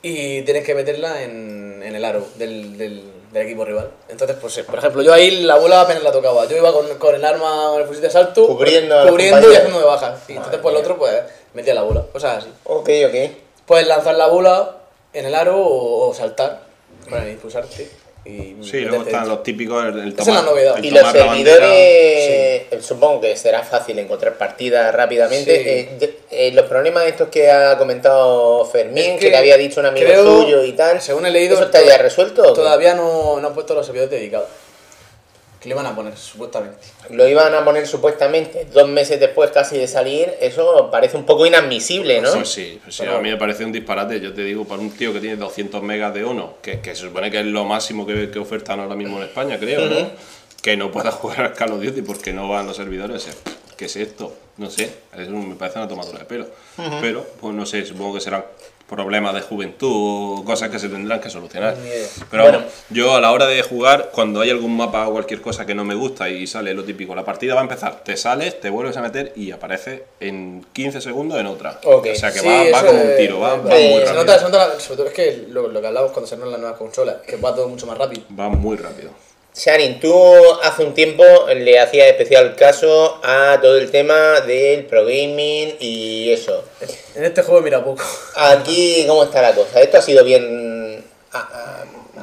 S3: Y tienes que meterla en, en el aro del, del, del equipo rival. Entonces, pues, eh, por ejemplo, yo ahí la bola apenas la tocaba. Yo iba con, con el arma, con el fusil de asalto,
S5: Cubriendo
S3: cubriendo y haciendo de bajas. Y entonces, pues el otro, pues metía la bola. Cosas así.
S5: Ok, ok.
S3: Puedes lanzar la bola en el aro o, o saltar para impulsarte. Y
S4: Sí, luego están los típicos, el, el
S3: Esa es la novedad.
S4: el
S5: Y los
S4: tomar
S5: servidores, eh, supongo que será fácil encontrar partidas rápidamente.
S3: Sí.
S5: Eh, eh, los problemas estos que ha comentado Fermín,
S3: Es
S5: que,
S3: que
S5: te había dicho un amigo
S3: creo,
S5: suyo y tal,
S3: según he leído,
S5: ¿eso está ya resuelto?
S3: Todavía no, no han puesto los servidores dedicados. Que le iban a poner, supuestamente.
S5: Lo iban a poner supuestamente dos meses después casi de salir, eso parece un poco inadmisible, ¿no?
S4: Pues sí, pues sí, a mí me parece un disparate. Yo te digo, para un tío que tiene 200 megas de uno, que, que se supone que es lo máximo que, que ofertan ahora mismo en España, creo, ¿no? Que no pueda jugar al Call of Duty porque no van los servidores. ¿Qué es esto? No sé, es un- me parece una tomadura de pelo. Pero, pues no sé, supongo que serán problemas de juventud cosas que se tendrán que solucionar. Pero
S5: Bueno.
S4: vamos, yo a la hora de jugar, cuando hay algún mapa o cualquier cosa que no me gusta y sale lo típico, la partida va a empezar, te sales, te vuelves a meter y aparece en 15 segundos en otra. O sea que
S3: Sí,
S4: va, va como un tiro, va, muy
S3: se
S4: rápido.
S3: nota, se nota sobre todo es que lo, lo que hablamos cuando salieron las nuevas consolas, que va todo mucho más rápido.
S4: Va muy rápido.
S5: Sharin, tú hace un tiempo le hacías especial caso a todo el tema del pro gaming y eso.
S3: En este juego mira poco.
S5: Aquí, ¿cómo está la cosa? ¿Esto ha sido bien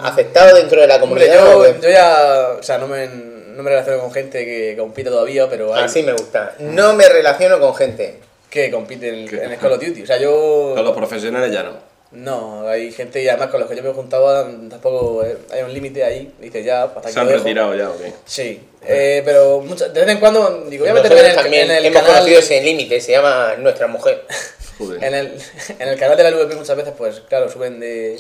S5: aceptado dentro de la comunidad?
S3: yo, ya, o sea, no me, no me relaciono con gente que compite todavía, pero hay
S5: Así me gusta. No me relaciono con gente.
S3: que compite en, en el Call of Duty. O sea, yo...
S4: Con los profesionales ya no.
S3: No, hay gente y además con los que yo me juntaba tampoco eh, hay un límite ahí. Dices ya, hasta aquí
S4: Se han retirado ya, ok.
S3: Sí, eh, pero muchas- de vez en cuando digo, voy a meterme en el,
S5: también
S3: en el
S5: hemos
S3: canal...
S5: conocido ese límite, se llama Nuestra Mujer.
S4: Joder.
S3: En el, en el canal de la LVP muchas veces, pues claro, suben de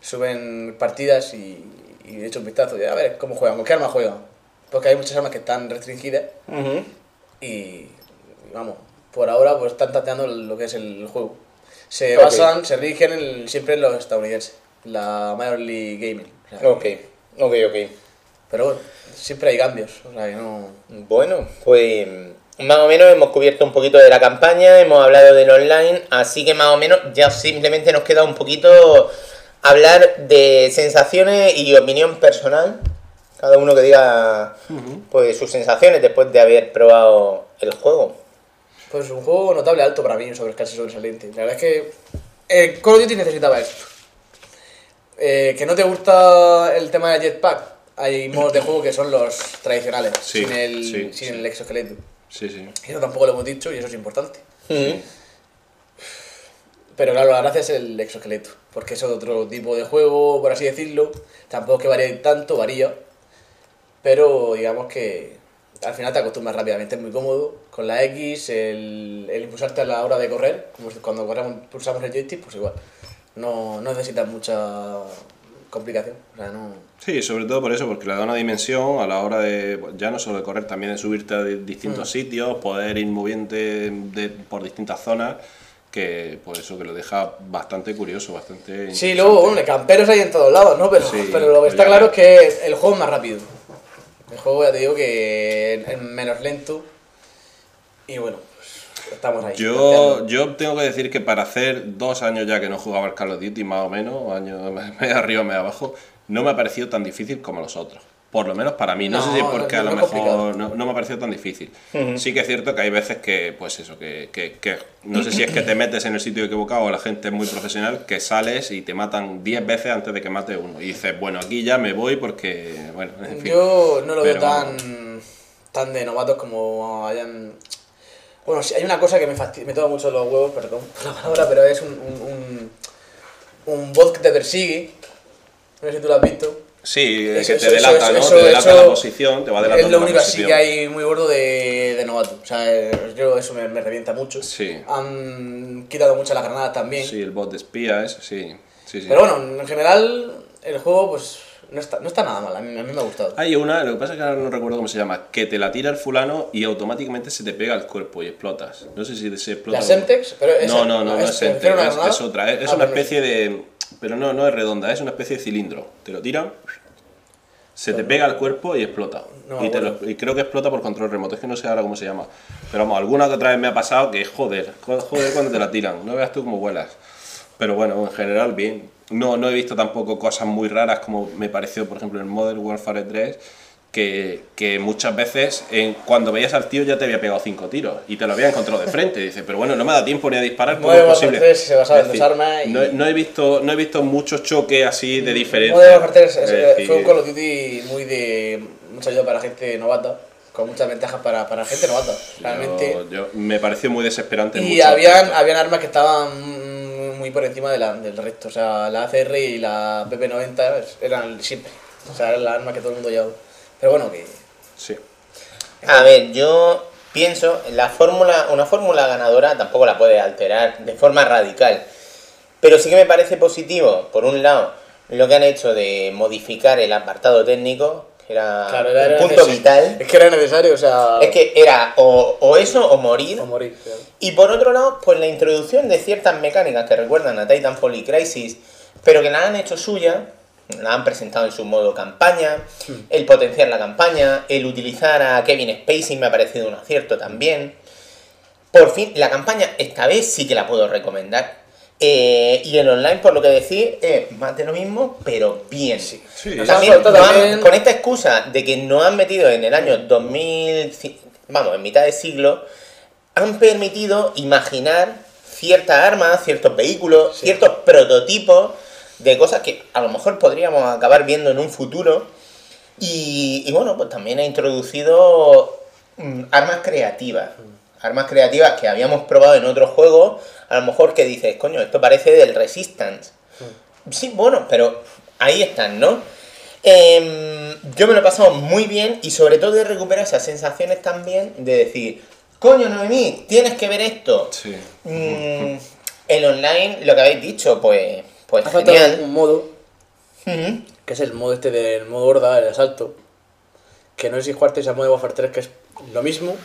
S3: suben partidas y, y he hecho un vistazo y a ver cómo juegan, con qué armas juegan. Porque hay muchas armas que están restringidas
S5: Ujú.
S3: y, y vamos, por ahora pues están tanteando lo que es el juego. Se basan, se rigen en- siempre en los estadounidenses, la Major League Gaming. o sea,
S5: Ok, ok, ok.
S3: Pero bueno, siempre hay cambios, o sea que no...
S5: Bueno, pues más o menos hemos cubierto un poquito de la campaña, hemos hablado del online, así que más o menos ya simplemente nos queda un poquito hablar de sensaciones y opinión personal. Cada uno que diga pues sus sensaciones después de haber probado el juego.
S3: Pues un juego notable alto para mí, sobre casi sobresaliente. La verdad es que eh, Call of Duty necesitaba esto. Eh, que no te gusta el tema de jetpack, hay modos de juego que son los tradicionales,
S4: Sí,
S3: sin, el,
S4: sí,
S3: sin
S4: sí.
S3: el exoesqueleto.
S4: Sí, sí.
S3: Eso tampoco lo hemos dicho y eso es importante. Pero claro, la gracia es el exoesqueleto, porque es otro tipo de juego, por así decirlo. Tampoco es que varíe tanto, varía. Pero digamos que al final te acostumbras rápidamente, es muy cómodo. Con la X, el, el impulsarte a la hora de correr, como si cuando corremos pulsamos el joystick, pues igual. No, no necesitas mucha complicación. O sea, no...
S4: Sí, sobre todo por eso, porque le da una dimensión a la hora de, ya no solo de correr, también de subirte a di- distintos sitios, poder ir moviéndote de- por distintas zonas, que pues eso que lo deja bastante curioso, bastante...
S3: Sí, luego, hombre, camperos hay en todos lados, ¿no? Pero,
S4: Sí,
S3: pero lo que está claro es que el juego es más rápido. El juego, ya te digo, que es menos lento. Y bueno, pues estamos ahí.
S4: Yo, yo tengo que decir que para hacer dos años ya que no jugaba al Call of Duty, más o menos, años medio arriba, medio abajo, no me ha parecido tan difícil como los otros. Por lo menos para mí. No,
S3: No,
S4: sé si porque
S3: no
S4: a lo mejor no, no me ha parecido tan difícil. Sí que es cierto que hay veces que, pues eso, que, que, que no sé si es que te metes en el sitio equivocado o la gente es muy profesional, que sales y te matan 10 veces antes de que mate uno. Y dices, bueno, aquí ya me voy porque, bueno, en fin.
S3: Yo no lo veo
S4: Pero-
S3: tan, tan de novatos como hayan... Bueno, hay una cosa que me, fasti- me toca mucho los huevos, perdón por la palabra, pero es un, un, un, un bot que te persigue. No sé si tú lo has visto.
S4: Sí, que
S3: eso-
S4: te delata,
S3: eso-
S4: ¿no?
S3: eso-
S4: te delata la posición, te va delatando
S3: Es lo único así que hay muy gordo de, de novato. O sea, eh, yo eso me, me revienta mucho.
S4: Sí.
S3: Han quitado mucho las granadas también.
S4: Sí, el bot de espía ese, sí. sí, sí.
S3: Pero bueno, en general, el juego pues no está, no está nada mal. A mí, a mí me ha gustado.
S4: Hay una, lo que pasa es que ahora no recuerdo cómo se llama, que te la tira el fulano y automáticamente se te pega al cuerpo y explotas. No sé si se explota.
S3: ¿La Semtex? Pero esa-
S4: no, no, no, no
S3: ¿es-
S4: es Semtex,
S3: era una
S4: es, otra. Es,
S3: Ah,
S4: una
S3: no
S4: especie de. Pero no, no es redonda, es una especie de cilindro. Te lo tiran, se te pega al cuerpo y explota.
S3: No,
S4: y, te
S3: bueno.
S4: lo- y creo que explota por control remoto, es que no sé ahora cómo se llama. Pero vamos, alguna que otra vez me ha pasado que joder, jo- joder cuando te la tiran, no veas tú cómo vuelas. Pero bueno, en general bien. No, no he visto tampoco cosas muy raras como me pareció, por ejemplo, en Modern Warfare 3, que, que muchas veces en, cuando veías al tío ya te había pegado cinco tiros y te lo había encontrado de frente. Dice, pero bueno, no me da tiempo ni a disparar. ¿cómo
S3: Modern
S4: es posible?
S3: 3 se basaba en
S4: Es decir,
S3: desarma y-
S4: no, he- no he visto, no he visto muchos choques así de diferencia.
S3: Modern Warfare 3 es-
S4: Es decir,
S3: fue un Call of Duty muy de mucha ayuda para gente novata, con muchas ventajas para, para gente novata, realmente.
S4: yo- yo- me pareció muy desesperante.
S3: Y habían,
S4: aspectos.
S3: habían armas que estaban muy por encima de la, del resto, o sea, la ACR y la PP90 eran siempre, o sea, eran las armas que todo el mundo llevaba. Pero bueno, que
S4: Sí.
S5: A ver, yo pienso, la fórmula, una fórmula ganadora tampoco la puede alterar de forma radical. Pero sí que me parece positivo, por un lado, lo que han hecho de modificar el apartado técnico, que era,
S3: claro, era,
S5: un
S3: era
S5: punto vital.
S3: Es que era necesario, o sea,
S5: Es que era o, o eso o morir.
S3: o morir. claro.
S5: Y por otro lado, pues la introducción de ciertas mecánicas que recuerdan a Titanfall y Crisis, pero que la han hecho suya, la han presentado en su modo campaña, el potenciar la campaña, el utilizar a Kevin Spacey me ha parecido un acierto también. Por fin, la campaña esta vez sí que la puedo recomendar. Eh, y el online, por lo que decís, es más de lo mismo, pero bien.
S4: Sí.
S3: Nos
S5: También,
S3: han
S5: con esta excusa de que nos han metido en el año 2000, ci- vamos, en mitad de siglo, han permitido imaginar ciertas armas, ciertos vehículos, ciertos prototipos de cosas que a lo mejor podríamos acabar viendo en un futuro. Y, y bueno, pues también ha introducido mm, armas creativas. Armas creativas que habíamos probado en otros juegos, a lo mejor que dices, coño, esto parece del Resistance. Sí, bueno, pero ahí están, ¿no? Em, yo me lo he pasado muy bien y sobre todo he recuperado esas sensaciones también de decir, coño, Noemí, tienes que ver esto.
S4: Sí.
S5: Mm, el online, lo que habéis dicho, pues, pues
S3: Ha faltado
S5: genial.
S3: un modo, que es el modo este del modo horda, el asalto. Que no sé si jugasteis al modo de Warfare 3, que es lo mismo.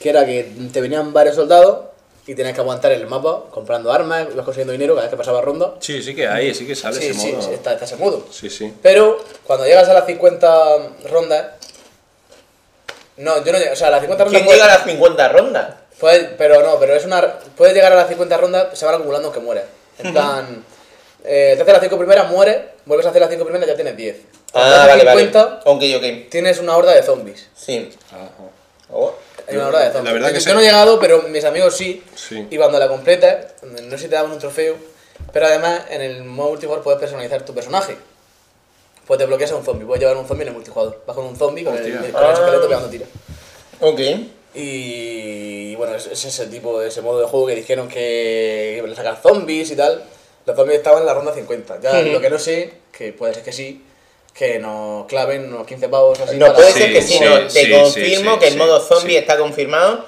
S3: Que era que te venían varios soldados y tenías que aguantar el mapa comprando armas, ibas consiguiendo dinero cada vez que pasaba ronda.
S4: Sí, sí que hay, sí que sale
S3: Sí,
S4: ese
S3: sí,
S4: modo.
S3: sí, está, está ese modo.
S4: Sí, sí.
S3: Pero cuando llegas a las 50 rondas. No, yo no llego. O sea, a las 50 rondas.
S5: ¿Quién
S3: puedes-
S5: llega a las 50 rondas?
S3: puedes- pero no, pero es una. Puedes llegar a las 50 rondas, se van acumulando aunque mueres. En plan. Eh, te haces las 5 primeras, mueres, vuelves a hacer las 5 primeras, ya tienes 10. Cuando
S5: Ah,
S3: haces
S5: vale, vale.
S3: 50,
S5: Ok, ok.
S3: tienes una horda de zombies.
S5: Sí.
S4: Ajá.
S5: Oh.
S3: Hay una horda de zombies.
S4: La verdad que
S3: yo
S4: sí.
S3: no he llegado, pero mis amigos sí.
S4: Sí.
S3: Y cuando la completas, no sé si te daban un trofeo, pero además en el modo multijugador puedes personalizar tu personaje. Pues te bloqueas a un zombie, puedes llevar un zombie en el multijugador. Vas con un zombie con el,
S4: Hostia.
S3: con el
S5: Ah.
S3: esqueleto pegando tiras.
S5: Ok.
S3: Y bueno, ese ese es el tipo de ese modo de juego que dijeron que iban a sacar zombies y tal. Los zombies estaban en la ronda 50. Ya
S5: Ujú.
S3: lo que no sé, que puede ser que sí, que nos claven unos 15 pavos así.
S5: No
S3: para-
S5: puede
S4: Sí,
S5: ser que sí,
S4: sí,
S5: no. Te
S4: sí,
S5: confirmo
S4: sí,
S5: que el modo zombie
S4: sí.
S5: está confirmado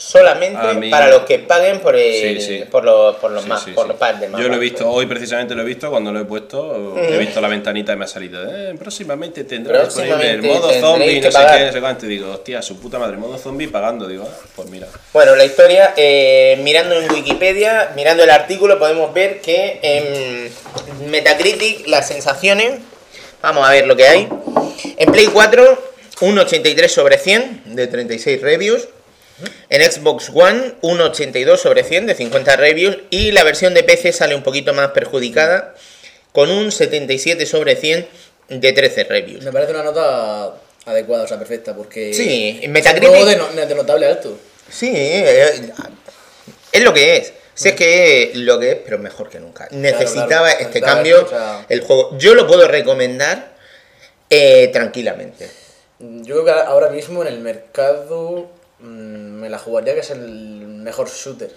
S5: solamente
S4: mí-
S5: para los que paguen por el,
S4: Sí, sí.
S5: por los, por los
S4: Sí,
S5: más, por los packs de
S4: Yo lo he visto, hoy precisamente lo he visto, cuando lo he puesto, he visto la ventanita y me ha salido, eh, próximamente tendrá disponible el modo zombie, no sé qué, no sé cuánto, y digo, hostia, su puta madre, modo zombie pagando, digo, ah, pues mira.
S5: Bueno, la historia, eh, mirando en Wikipedia, mirando el artículo, podemos ver que en Metacritic las sensaciones, vamos a ver lo que hay. En Play 4, un 83 sobre 100 de 36 reviews. En Xbox One, un 82 sobre 100 de 50 reviews. Y la versión de PC sale un poquito más perjudicada, con un 77 sobre 100 de 13 reviews.
S3: Me parece una nota adecuada, o sea, perfecta, porque.
S5: Sí,
S3: es un de, no- de notable alto.
S5: Sí, eh, es lo que es. Si es que es lo que es, pero mejor que nunca. Necesitaba
S3: claro,
S5: este cambio
S3: esto, o sea-
S5: el juego. Yo lo puedo recomendar eh, tranquilamente.
S3: Yo creo que ahora mismo en el mercado me la jugaría que es el mejor shooter.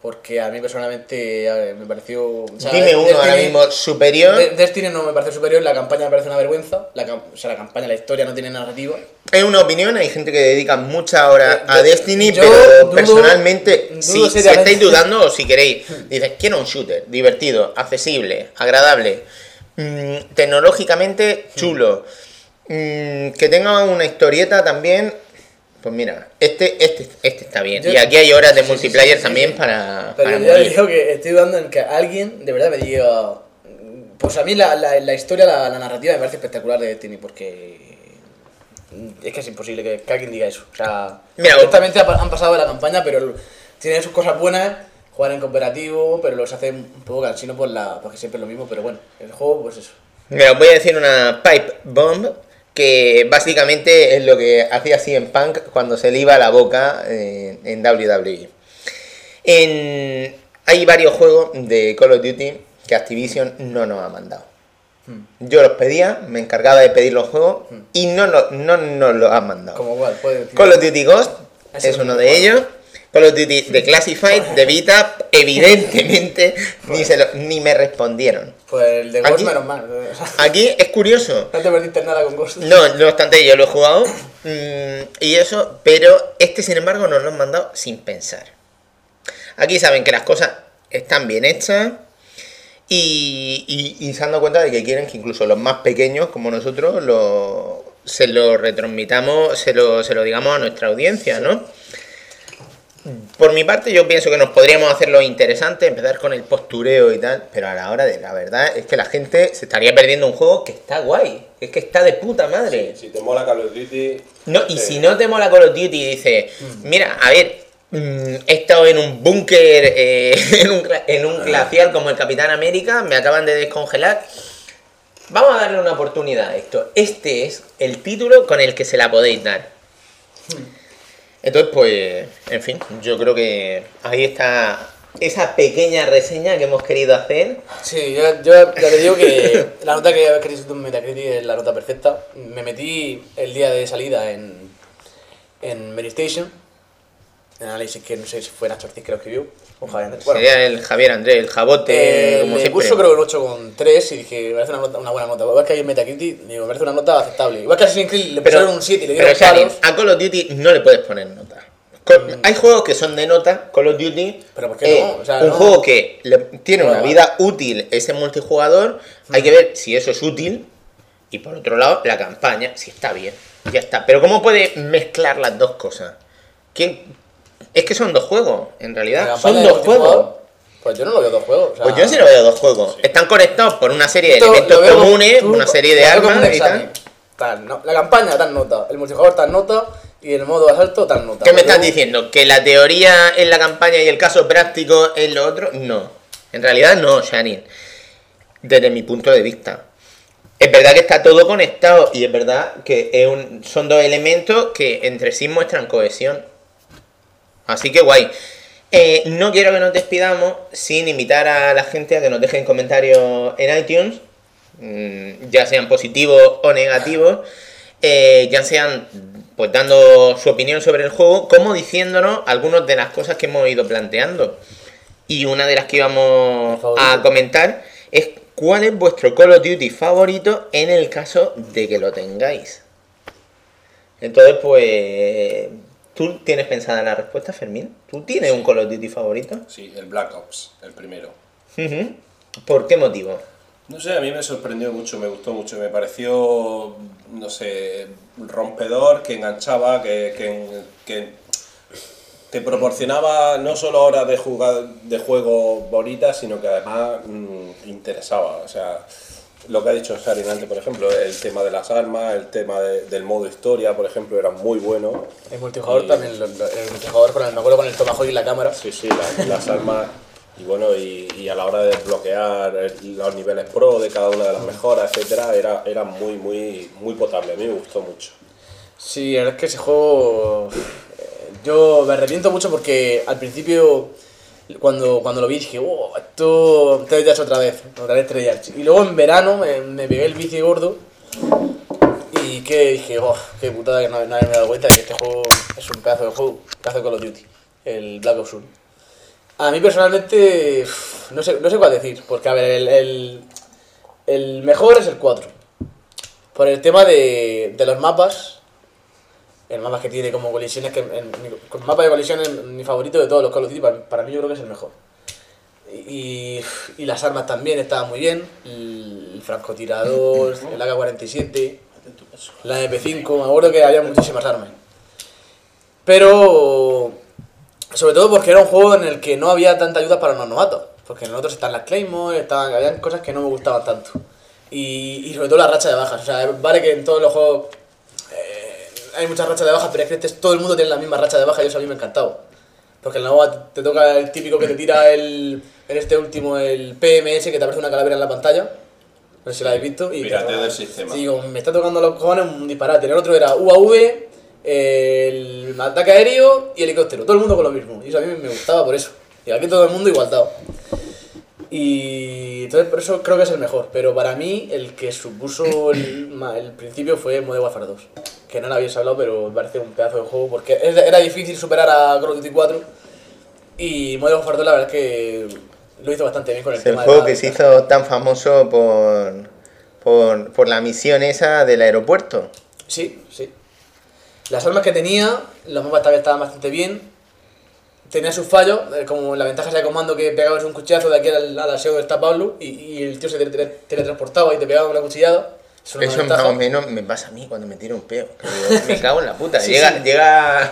S3: Porque a mí personalmente a ver, me pareció. o sea,
S5: Dime uno ahora mismo superior.
S3: De- Destiny no me parece superior, la campaña me parece una vergüenza. La, o sea, la campaña, la historia no tiene narrativa.
S5: Es una opinión, hay gente que dedica muchas horas
S3: Eh,
S5: a Destiny,
S3: yo
S5: pero
S3: dudo-
S5: personalmente,
S3: dudo
S5: si, estáis dudando o si queréis, dices, quiero un shooter divertido, accesible, agradable, mm, tecnológicamente chulo, mm, que tenga una historieta también, pues mira, este, este, este está bien.
S3: Yo-
S5: y aquí hay horas de
S3: Sí,
S5: multiplayer
S3: sí, sí,
S5: también para,
S3: Pero
S5: para
S3: yo
S5: morir.
S3: digo que estoy dudando en que alguien de verdad me diga. Pues a mí la, la, la historia, la, la narrativa me parece espectacular de Destiny porque. Es que es imposible que, que alguien diga eso. O sea,
S5: Mira,
S3: han pasado de la campaña, pero tienen sus cosas buenas, juegan en cooperativo, pero los hacen un poco cansino por la, porque siempre es lo mismo, pero bueno, el juego, pues eso.
S5: Mira, os voy a decir una pipe bomb que básicamente es lo que hacía CM Punk cuando se le iba la boca en, en WWE. En, hay varios juegos de Call of Duty que Activision no nos ha mandado. Yo los pedía, me encargaba de pedir los juegos y no, no, no nos los han mandado.
S3: Como puede.
S5: Call of Duty Ghost es
S3: no
S5: uno de ellos. Call of Duty de Classified, de Vita, evidentemente ni, se lo- ni me respondieron.
S3: Pues el de Ghost
S5: Aquí-
S3: menos mal. o sea,
S5: Aquí es curioso.
S3: no te perdiste nada con Ghost.
S5: No, no obstante, yo lo he jugado mm, y eso, pero este sin embargo nos lo han mandado sin pensar. Aquí saben que las cosas están bien hechas y, y- y se han dado cuenta de que quieren que incluso los más pequeños como nosotros lo, se lo retransmitamos, se lo, se lo digamos a nuestra audiencia, ¿no? Por mi parte, yo pienso que nos podríamos hacerlo interesante, empezar con el postureo y tal, pero a la hora de la verdad es que la gente se estaría perdiendo un juego que está guay, es que está de puta madre.
S4: Si te mola Call of Duty.
S5: No, y
S4: sí.
S5: si no te mola Call of Duty y dices, mira, a ver, Mm, He estado en un búnker, eh, en, un, en un glaciar como el Capitán América, me acaban de descongelar. Vamos a darle una oportunidad a esto. Este es el título con el que se la podéis dar. Entonces, pues, en fin, yo creo que ahí está esa pequeña reseña que hemos querido hacer.
S3: Sí, yo, yo ya te digo que la nota que habéis querido en Metacritic es la nota perfecta. Me metí el día de salida en, en Medistation, en análisis que no sé si fue Nacho Ortiz que lo escribió, o Javier Andrés. Bueno,
S5: Sería el Javier Andrés, el jabote,
S3: eh,
S5: como
S3: le puso creo un 8,3 y dije, me parece una, nota- una buena nota. Igual que hay en Metacritic, digo, me parece una nota aceptable. Igual que a Assassin's Creed le pusieron un 7 y le
S5: pero
S3: dieron
S5: Shani,
S3: palos.
S5: a Call of Duty no le puedes poner nota. Co- Hay juegos que son de nota, Call of Duty.
S3: Pero ¿por qué
S5: eh,
S3: no? O sea,
S5: un
S3: no.
S5: juego que le- tiene
S3: No,
S5: una vida útil, ese multijugador, hay que ver si eso es útil. Y por otro lado, la campaña, si está bien. Ya está. Pero ¿cómo puede mezclar las dos cosas? ¿Quién? Es que son dos juegos, en realidad. Son dos juegos.
S3: Pues yo no lo veo dos juegos. o sea,
S5: Pues yo sí lo veo dos juegos. Están conectados por una serie de elementos comunes,
S3: tú-
S5: una serie de armas y tal.
S3: examen. Tal, no, La campaña está en nota, el multijugador está en nota y el modo asalto está en nota.
S5: ¿Qué me estás diciendo? ¿Que la teoría es la campaña y el caso práctico es lo otro? No. En realidad no, Shanin. Desde mi punto de vista. Es verdad que está todo conectado y es verdad que es un- son dos elementos que entre sí muestran cohesión. Así que guay. Eh, no quiero que nos despidamos sin invitar a la gente a que nos dejen comentarios en iTunes, mm, ya sean positivos o negativos, eh, ya sean pues dando su opinión sobre el juego, como diciéndonos algunas de las cosas que hemos ido planteando. Y una de las que íbamos a comentar es cuál es vuestro Call of Duty favorito en el caso de que lo tengáis. Entonces, pues, ¿tú tienes pensada la respuesta, Fermín? ¿Tú tienes un Call of Duty favorito?
S4: Sí, el Black Ops, el primero.
S5: ¿Por qué motivo?
S4: No sé, a mí me sorprendió mucho, me gustó mucho, me pareció, no sé, rompedor, que enganchaba, que, que, que te proporcionaba no solo horas de, jugar, de juego bonitas, sino que además mm, interesaba. O sea, lo que ha dicho Sharin antes, por ejemplo, el tema de las armas, el tema de- del modo historia, por ejemplo, era muy bueno.
S3: El multijugador
S4: Y-
S3: también, el multijugador con el, me acuerdo con el Tomahawk y la cámara.
S4: Sí, sí, la- las armas y bueno, y, y a la hora de desbloquear los niveles pro de cada una de las mejoras, etcétera, era, era muy, muy, muy potable. A mí me gustó mucho.
S3: Sí, la verdad es que ese juego. eh, Yo me arrepiento mucho porque al principio, cuando, cuando lo vi, dije, oh, esto. Tres Yards otra vez, otra vez tres Yards. Y luego en verano me, me pegué el bici gordo y que dije, oh, qué putada que no, no haberme dado cuenta que este juego es un pedazo de juego, un pedazo de Call of Duty, el Black Ops 1. A mí personalmente, no sé, no sé cuál decir, porque a ver, el, el, el mejor es el 4. Por el tema de, de los mapas, el mapa que tiene como colisiones, que con mapa de colisiones, mi favorito de todos los Call of Duty, para, para mí yo creo que es el mejor. Y, y las armas también estaban muy bien, el francotirador, el AK-47, la MP5, me acuerdo que había muchísimas armas. Pero, sobre todo porque era un juego en el que no había tanta ayuda para los novatos, porque en otros están las Claymore, estaban, habían cosas que no me gustaban tanto. Y, y sobre todo la racha de bajas, o sea, vale que en todos los juegos hay muchas rachas de bajas, pero es que este, todo el mundo tiene la misma racha de bajas y eso a mí me ha encantado. Porque en la OVA te toca el típico que te tira el, en este último el PMS que te aparece una calavera en la pantalla. No sé si lo habéis visto. Y
S4: Pirateo
S3: te-
S4: del sistema.
S3: Sí, como me está tocando los cojones un disparate. El otro era UAV, el ataque aéreo y helicóptero. Todo el mundo con lo mismo. Y eso a mí me gustaba por eso. Y aquí todo el mundo igualdado. Y entonces por eso creo que es el mejor. Pero para mí el que supuso el, el principio fue Modern Warfare 2. Que no lo habéis hablado, pero me parece un pedazo de juego. Porque era difícil superar a Call of Duty 4. Y Modern Warfare 2 la verdad es que lo hizo bastante bien con el
S5: Es el
S3: tema de
S5: juego
S3: la
S5: que se hizo tan famoso por, por, por la misión esa del aeropuerto.
S3: Sí, sí. Las armas que tenía, los mapas también estaban bastante bien. Tenía sus fallos, eh, como la ventaja ese comando que pegabas un cuchillazo de aquí al, al aseo donde está Pablo y, y el tío se tele- tele- teletransportaba y te pegaba una cuchillada. Eso, era una
S5: Eso más o menos me pasa a mí cuando me tiro un peo. digo, me cago en la puta.
S3: Sí,
S5: llega,
S3: sí.
S5: llega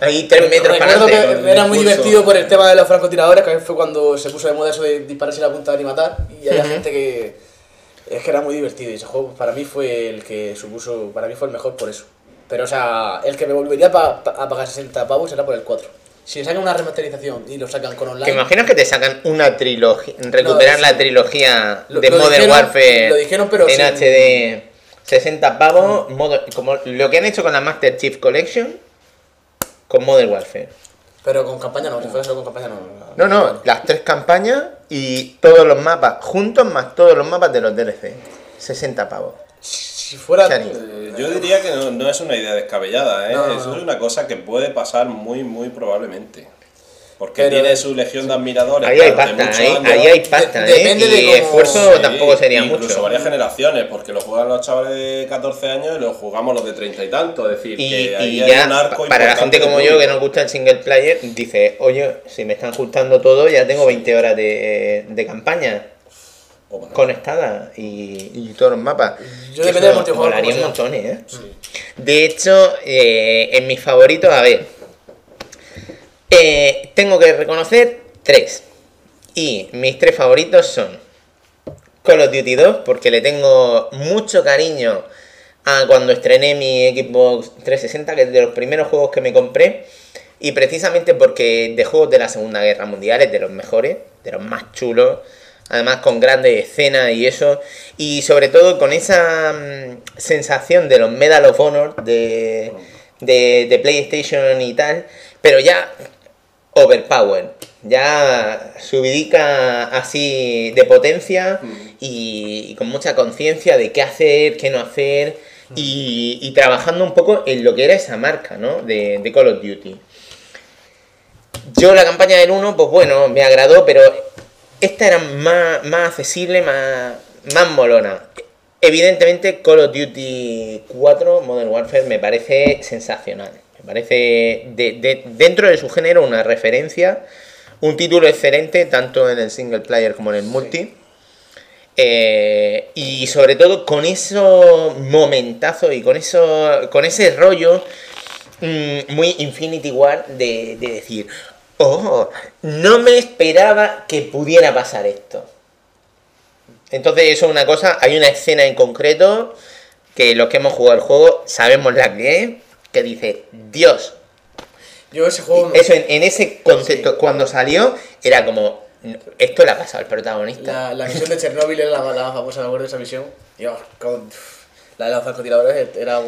S5: ahí tres metros para adelante.
S3: era muy divertido por el tema de los francotiradores, que fue cuando se puso de moda eso de dispararse la punta y matar. Y había gente que. Es que era muy divertido y ese juego para mí fue el que supuso. Para mí fue el mejor por eso. Pero, o sea, el que me volvería pa- pa- a pagar 60 pavos era por el 4. Si le sacan una remasterización y lo sacan con
S5: ¿Te
S3: online.
S5: imaginas que te sacan una trilogía, recuperar
S3: No,
S5: la trilogía
S3: Lo-
S5: de
S3: lo
S5: Modern
S3: dijeron-
S5: Warfare
S3: lo dijeron, pero
S5: en
S3: sin-
S5: HD 60 pavos, modo- como lo que han hecho con la Master Chief Collection con Modern Warfare?
S3: Pero con campaña no, si fuera solo con campaña no.
S5: No, no, las tres campañas y todos los mapas juntos más todos los mapas de los DLC. 60 pavos.
S3: Si fuera.
S4: Eh, Yo diría que no, no es una idea descabellada, ¿eh?
S3: No, no,
S4: Eso
S3: no.
S4: es una cosa que puede pasar muy, muy probablemente. Porque
S3: Pero-
S4: tiene su legión de admiradores.
S5: Ahí hay
S4: claro, de
S5: pasta,
S4: muchos
S5: ahí,
S4: años.
S5: ahí hay pasta,
S3: De-
S5: ¿eh?
S3: depende
S5: Y
S3: de cómo-
S5: esfuerzo
S4: Sí,
S5: tampoco sería
S4: incluso
S5: mucho.
S4: varias generaciones, porque lo juegan los chavales de 14 años y lo jugamos los de 30 y tanto. Es decir,
S5: Y,
S4: que ahí
S5: y
S4: hay
S5: ya,
S4: un arco
S5: para la gente como yo que nos gusta el single player, dice, oye, si me están juntando todo, ya tengo 20 horas de, de campaña
S4: O más.
S5: conectada y, y todos los mapas.
S3: Yo
S5: Que
S3: depende
S5: eso
S3: del multijugador
S5: molaría ¿eh? De hecho, eh, en mis favoritos, a ver, eh, tengo que reconocer tres. Y mis tres favoritos son Call of Duty 2, porque le tengo mucho cariño a cuando estrené mi Xbox 360, que es de los primeros juegos que me compré. Y precisamente porque de juegos de la Segunda Guerra Mundial es de los mejores, de los más chulos. Además con grandes escenas y eso. Y sobre todo con esa mm, sensación de los Medal of Honor de, de, PlayStation y tal. Pero ya overpower. Ya subidica así de potencia y, con mucha conciencia de qué hacer, qué no hacer y, y trabajando un poco en lo que era esa marca, ¿no? De, de Call of Duty. Yo la campaña del 1, pues bueno, me agradó, pero esta era más, más accesible, más, más molona. Evidentemente Call of Duty 4 Modern Warfare me parece sensacional. Me parece de- de- dentro de su género una referencia, un título excelente tanto en el single player como en el multi. Eh, y sobre todo con esos momentazos y con eso con ese rollo mm, muy Infinity War de, de decir, oh, no me esperaba que pudiera pasar esto. Entonces eso es una cosa, hay una escena en concreto que los que hemos jugado el juego sabemos la que es, que dice, Dios,
S3: Yo ese juego.
S5: eso en, en ese concepto, cuando salió, era como, esto le ha pasado al protagonista.
S3: La, la misión de Chernóbil era la, la más famosa, me acuerdo de esa misión. Oh, con- la de los francotiradores era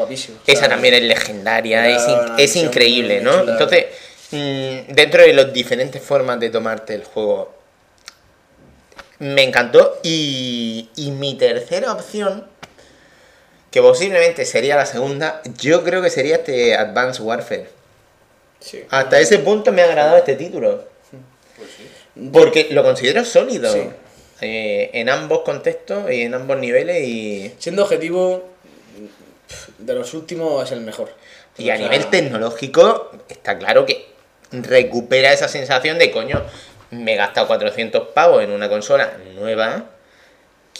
S3: sea,
S5: Esa también es legendaria, es, in- es increíble, ¿no? Entonces, mm, dentro de las diferentes formas de tomarte el juego, me encantó. Y, y mi tercera opción, que posiblemente sería la segunda, yo creo que sería este Advanced Warfare.
S3: Sí.
S5: Hasta ese punto me ha agradado este título. Porque lo considero sólido.
S3: Sí.
S5: eh, en ambos contextos y en ambos niveles y,
S3: Siendo objetivo, de los últimos es el mejor.
S5: y a
S3: O sea,
S5: nivel tecnológico está claro que recupera esa sensación de coño, me he gastado 400 pavos en una consola nueva,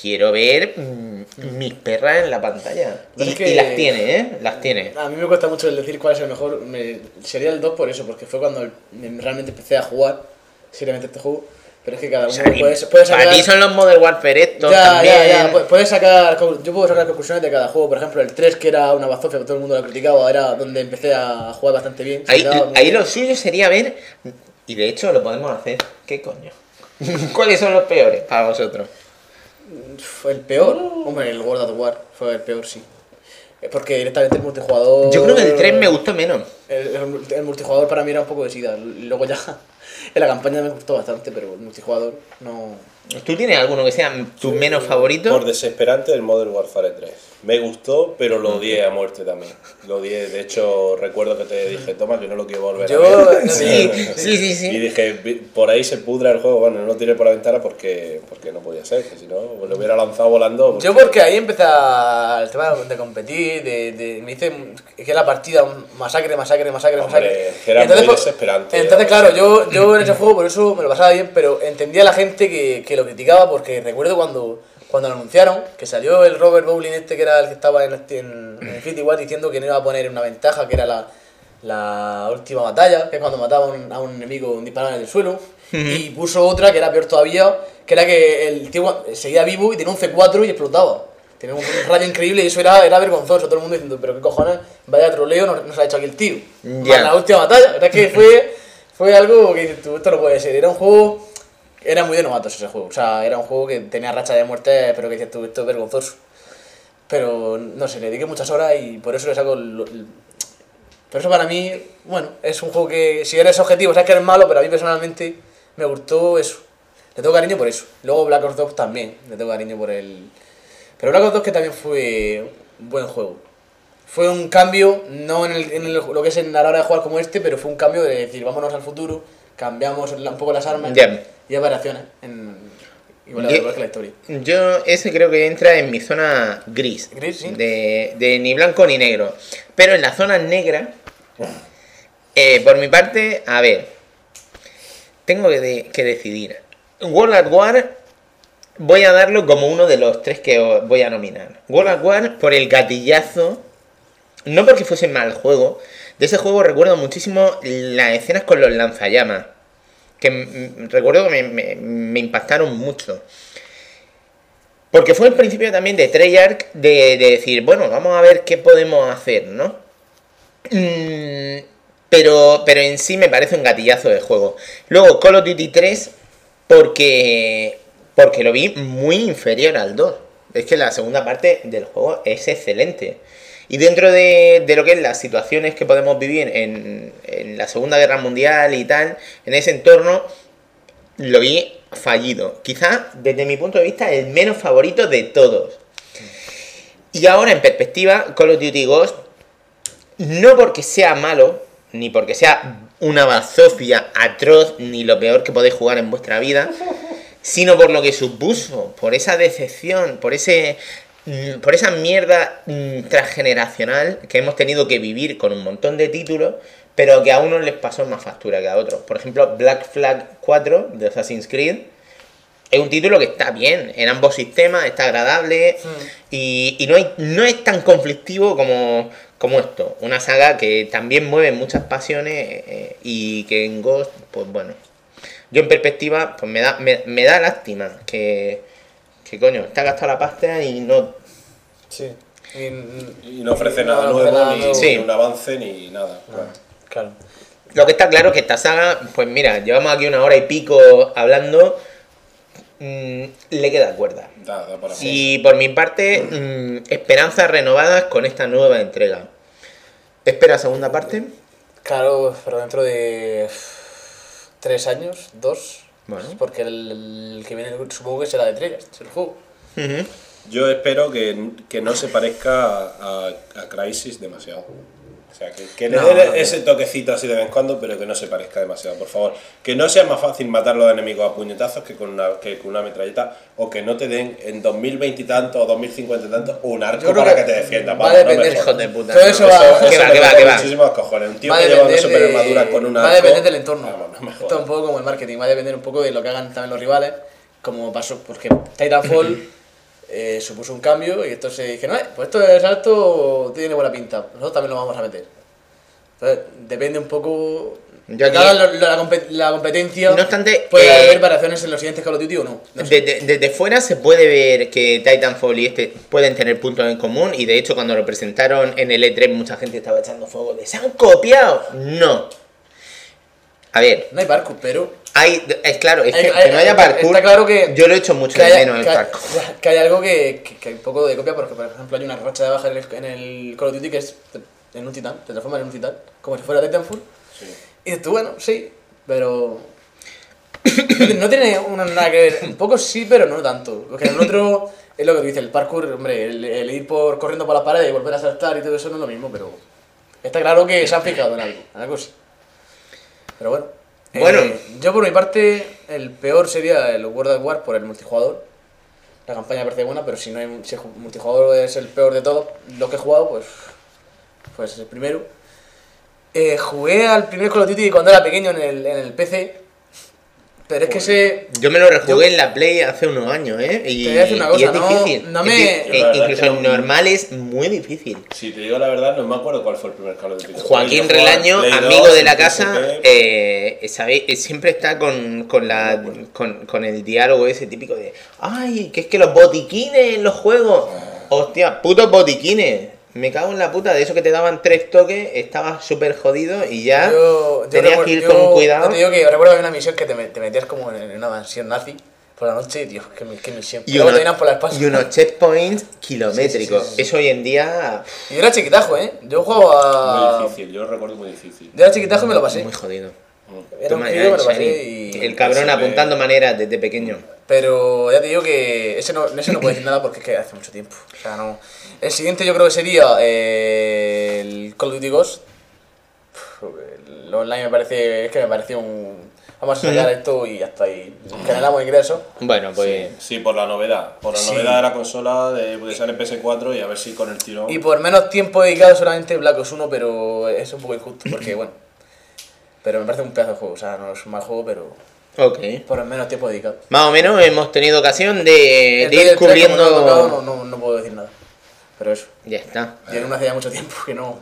S5: quiero ver mm, mis perras en la pantalla. Y,
S3: es que-
S5: y las tiene, ¿eh? Las tiene.
S3: A mí me cuesta mucho el decir cuál es el mejor. me- sería el 2 por eso, porque fue cuando me- realmente empecé a jugar seriamente este juego. Pero es que cada uno
S5: O sea,
S3: puede, puede sacar.
S5: para ti son los Modern Warfare estos
S3: ya,
S5: también.
S3: ya, ya, pu- puedes sacar. Yo puedo sacar conclusiones de cada juego. Por ejemplo, el 3, que era una bazofia que todo el mundo lo criticaba, era donde empecé a jugar bastante bien.
S5: Ahí, ahí
S3: bien.
S5: lo suyo sería ver, y de hecho lo podemos hacer, ¿qué coño? ¿Cuáles son los peores para vosotros?
S3: Fue el peor. Hombre, el World of War fue el peor, sí. Eh, Porque directamente el multijugador.
S5: Yo creo que el 3 me gustó menos.
S3: El, el- el multijugador para mí era un poco de sida. Luego ya. La campaña me gustó bastante, pero el multijugador no.
S5: ¿Tú tienes alguno que sea tu menos favorito?
S4: Por desesperante el Modern Warfare 3. Me gustó, pero lo odié a muerte también. Lo odié. De hecho, recuerdo que te dije, toma, que no lo quiero volver
S3: Yo-
S4: a ver.
S5: Sí, sí, sí,
S4: Y
S5: sí.
S4: dije, "Vi- por ahí se pudra el juego. Bueno, no lo tiré por la ventana porque, porque no podía ser, que si no, pues lo hubiera lanzado volando.
S3: Yo porque ahí empecé a- el tema de competir, de, de- me hice que la partida masacre, masacre, masacre,
S4: Hombre,
S3: masacre.
S4: era
S3: Y entonces,
S4: muy
S3: pues,
S4: desesperante,
S3: Entonces,
S4: ya,
S3: claro, yo, yo en ese juego por eso me lo pasaba bien, pero entendía a la gente que, que lo criticaba porque recuerdo cuando, cuando lo anunciaron, que salió el Robert Bowling este que era el que estaba en, en, en Infinity War diciendo que no iba a poner una ventaja, que era la, la última batalla, que es cuando mataba a un, a un enemigo disparando en el suelo, y puso otra que era peor todavía, que era que el tío seguía vivo y tenía un C4 y explotaba. Tenía un rayo increíble y eso era, era vergonzoso. Todo el mundo diciendo, pero qué cojones, vaya troleo nos, nos ha hecho aquí el tío. Más la última batalla, era que fue, Fue algo que dices tú, esto no puede ser. Era un juego. Era muy de novatos ese juego. O sea, era un juego que tenía racha de muerte, pero que dices tú, esto es vergonzoso. Pero no sé, le dediqué muchas horas y por eso le saco. el- Por eso para mí, bueno, es un juego que si eres objetivo, sabes que eres malo, pero a mí personalmente me gustó eso. Le tengo cariño por eso. Luego Black Ops 2 también, le tengo cariño por el. Pero Black Ops 2 que también fue un buen juego. Fue un cambio, no en, el- en el- lo que es en, la hora de jugar como este, pero fue un cambio de decir, vámonos al futuro, cambiamos un poco las armas
S5: Ya.
S3: y hay variaciones en, igual, igual que la historia.
S5: Yo ese creo que entra en mi zona gris.
S3: Gris, sí.
S5: De, de ni blanco ni negro. Pero en la zona negra, eh, por mi parte, a ver, tengo que, de- que decidir. World at War voy a darlo como uno de los tres que voy a nominar. World at War por el gatillazo, no porque fuese mal juego. De ese juego recuerdo muchísimo las escenas con los lanzallamas. Que recuerdo que me impactaron mucho. Porque fue el principio también de Treyarch de, de decir, bueno, vamos a ver qué podemos hacer, ¿no? Mm, pero, pero en sí me parece un gatillazo de juego. Luego Call of Duty 3 porque, porque lo vi muy inferior al 2. Es que la segunda parte del juego es excelente. Y dentro de, de lo que es las situaciones que podemos vivir en, en la Segunda Guerra Mundial y tal, en ese entorno, lo vi fallido. Quizás, desde mi punto de vista, el menos favorito de todos. Y ahora, en perspectiva, Call of Duty Ghost, no porque sea malo, ni porque sea una bazofia atroz, ni lo peor que podéis jugar en vuestra vida, sino por lo que supuso, por esa decepción, por ese por esa mierda mm, transgeneracional que hemos tenido que vivir con un montón de títulos, pero que a unos les pasó más factura que a otros. Por ejemplo, Black Flag 4 de Assassin's Creed es un título que está bien en ambos sistemas, está agradable y, y no, hay- no es tan conflictivo como, como esto. Una saga que también mueve muchas pasiones eh, y que en Ghost, pues bueno. Yo en perspectiva, pues me da, me, me da lástima que, que coño, está gastado la pasta y no...
S3: Sí. Y,
S4: Y no ofrece nada nuevo, ni.
S5: Sí.
S4: ni un avance, ni nada. claro.
S3: Claro.
S5: Lo que está claro es que esta saga, pues mira, llevamos aquí una hora y pico hablando, mm, le queda cuerda.
S4: Da, da para más.
S5: Y por mi parte, mm, esperanzas renovadas con esta nueva entrega. ¿Espera segunda parte?
S3: Claro, pero dentro de tres años, dos.
S5: Bueno.
S3: Porque el, el que viene supongo que será de tres, el juego.
S4: Yo espero que, que no se parezca a, a Crisis demasiado. O sea, que, que le
S3: No,
S4: dé
S3: no.
S4: ese toquecito así de vez en cuando, pero que no se parezca demasiado, por favor. Que no sea más fácil matar a los enemigos a puñetazos que con una, que con una metralleta, o que no te den en 2020 y tanto o 2050 y tanto un arco para
S3: que
S4: que, te defienda.
S3: va a
S4: Vamos, no
S3: depender,
S5: Hijo de puta.
S3: Todo eso va-
S4: Eso, muchísimos cojones. Un tío
S3: Va
S4: que lleva una
S3: depender,
S4: super armadura con una.
S3: va a depender del entorno.
S4: Vamos, no me
S3: Esto es un poco como el marketing, va a depender un poco de lo que hagan también los rivales, como pasó, porque Titanfall eh, supuso un cambio y entonces dijeron, "Eh, pues esto de salto tiene buena pinta, nosotros también lo vamos a meter. Entonces, depende un poco
S5: Yo
S3: la, compe- la competencia.
S5: No obstante,
S3: puede
S5: eh,
S3: haber variaciones en los siguientes Call of Duty o no.
S5: Desde, fuera se puede ver que Titanfall y este pueden tener puntos en común y de hecho cuando lo presentaron en el E3 mucha gente estaba echando fuego de ¿se han copiado? No. A ver,
S3: No hay parkour, pero
S5: hay, es claro, es que,
S3: Hay-
S5: que
S3: hay-
S5: no haya
S3: está-
S5: parkour,
S3: está claro que-
S5: yo lo he hecho mucho de menos el
S3: que hay-
S5: parkour.
S3: que hay algo que, que, que hay un poco de copia, porque por ejemplo hay una racha de baja en el, en el Call of Duty que es en un titán, te transforma en un titán, como si fuera Titanfall. Y dices tú, bueno, sí, pero. no, no tiene una- nada que ver, un poco sí, pero no tanto. Porque en el otro es lo que tú dices, el parkour, hombre, el, el ir por corriendo por las paredes y volver a saltar y todo eso no es lo mismo, pero. Está claro que se han fijado en algo, en algo sí. Pero bueno. Eh,
S5: Bueno.
S3: yo por mi parte, el peor sería el World of War por el multijugador. La campaña parece buena, pero si no hay si el multijugador es el peor de todos los que he jugado, pues. Pues es el primero. Eh, jugué al primer Call of Duty cuando era pequeño en el, en el PC. Pero es que ese.
S5: Yo me lo rejugué
S3: Yo-
S5: en la Play hace unos años, ¿eh? Y,
S3: Te voy a decir una
S5: y
S3: cosa,
S5: es
S3: no-
S5: difícil.
S3: no me-
S5: eh,
S4: es
S5: incluso en
S4: no-
S5: normal es muy difícil.
S4: Si te digo la verdad, no me acuerdo cuál fue el primer Call of Duty.
S5: Joaquín Relaño,
S4: Play
S5: amigo
S4: 2,
S5: de la casa, eh, ¿sabéis? Eh, siempre está con, con, la, con, con el diálogo ese típico de ¡Ay, que es que los botiquines en los juegos! Hostia, putos botiquines. Me cago en la puta, de eso que te daban tres toques, estabas súper jodido y ya
S3: Yo, yo
S5: tenías
S3: recuerdo-
S5: que ir
S3: yo-
S5: con cuidado.
S3: yo te digo que recuerdo que había una misión que te, te metías como en, en una mansión nazi por la noche, tío, qué, qué misión.
S5: Y, uno-
S3: por la espalda.
S5: y unos checkpoints kilométricos.
S3: Sí, sí, sí, sí.
S5: Eso hoy en día
S3: Y yo era chiquitajo, ¿eh? Yo jugaba...
S4: Muy difícil, yo lo recuerdo muy difícil.
S3: Yo era chiquitajo y me lo pasé.
S5: muy jodido.
S3: Era un crío,
S5: ya,
S3: me lo pasé y...
S5: El cabrón
S4: Siempre-
S5: apuntando maneras desde pequeño.
S3: Pero ya te digo que ese no, ese no puedo decir nada porque es que hace mucho tiempo. O sea, no. El siguiente yo creo que sería eh, el Call of Duty Ghost. El online me parece. Es que me pareció un. Vamos a sacar esto y ya está ahí. Generamos ingresos.
S5: Bueno, pues.
S4: Sí, por la novedad. Por la
S3: Sí.
S4: novedad de la consola, de que sale PS4 y a ver si con el tirón.
S3: Y por menos tiempo dedicado solamente Black Ops 1, pero es un poco injusto porque, bueno. Pero me parece un pedazo de juego. O sea, no es un mal juego, pero
S5: Ok.
S3: por menos tiempo dedicado.
S5: Más o menos hemos tenido ocasión de,
S3: El
S5: de ir
S3: Red Dead 3, como
S5: cubriendo.
S3: no, no, no puedo decir nada. Pero eso.
S5: Ya está.
S3: Yo no hace ya mucho tiempo que no.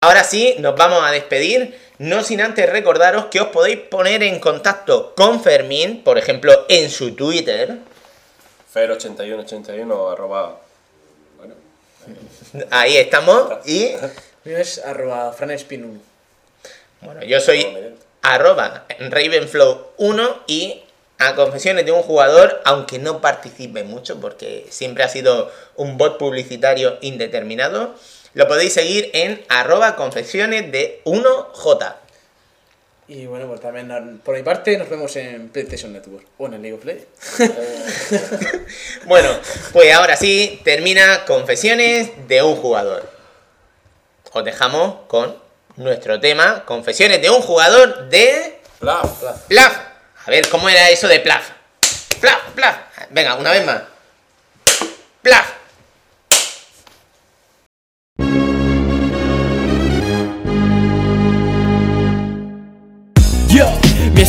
S5: Ahora sí, nos vamos a despedir. No sin antes recordaros que os podéis poner en contacto con Fermín, por ejemplo, en su Twitter.
S4: Fer8181 arroba. Bueno,
S5: Ahí estamos. Y
S3: Mío es arroba franespin1.
S5: bueno, yo soy arroba Ravenflow1 y a confesiones de un jugador, aunque no participe mucho porque siempre ha sido un bot publicitario indeterminado, lo podéis seguir en arroba confesiones de 1J.
S3: Y bueno, pues también por mi parte nos vemos en PlayStation Network o en el League of Legends.
S5: Bueno, pues ahora sí, termina confesiones de un jugador. Os dejamos con nuestro tema, confesiones de un jugador de...
S4: Plaf.
S5: Plaf. A ver, ¿cómo era eso de Plaf? Plaf, Plaf. Venga, una vez más. Plaf.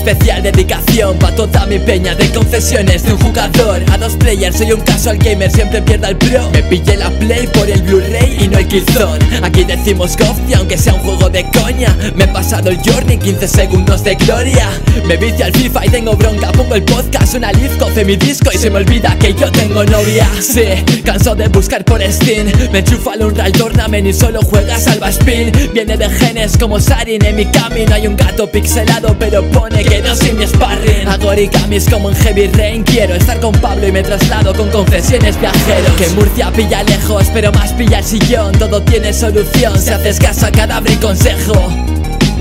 S6: Especial dedicación pa' toda mi peña de confesiones de un jugador a dos players. Soy un casual gamer, siempre pierda el pro. Me pillé la play por el Blu-ray y no el Killzone. Aquí decimos Gofty, aunque sea un juego de coña. Me he pasado el journey, 15 segundos de gloria. Me vicio al FIFA y tengo bronca. Pongo el podcast, una leaf, coce mi disco y se me olvida que yo tengo novia. Sí, canso de buscar por Steam. Me enchufa al Unreal Tournament y solo juega Salva Spin. Viene de genes como Sarin. En mi camino hay un gato pixelado, pero pone que no soy mi sparring. Hago origamis como en Heavy Rain. Quiero estar con Pablo y me traslado con confesiones viajeros. Que Murcia pilla lejos, pero más pilla el sillón. Todo tiene solución si haces caso a cadáver y consejo.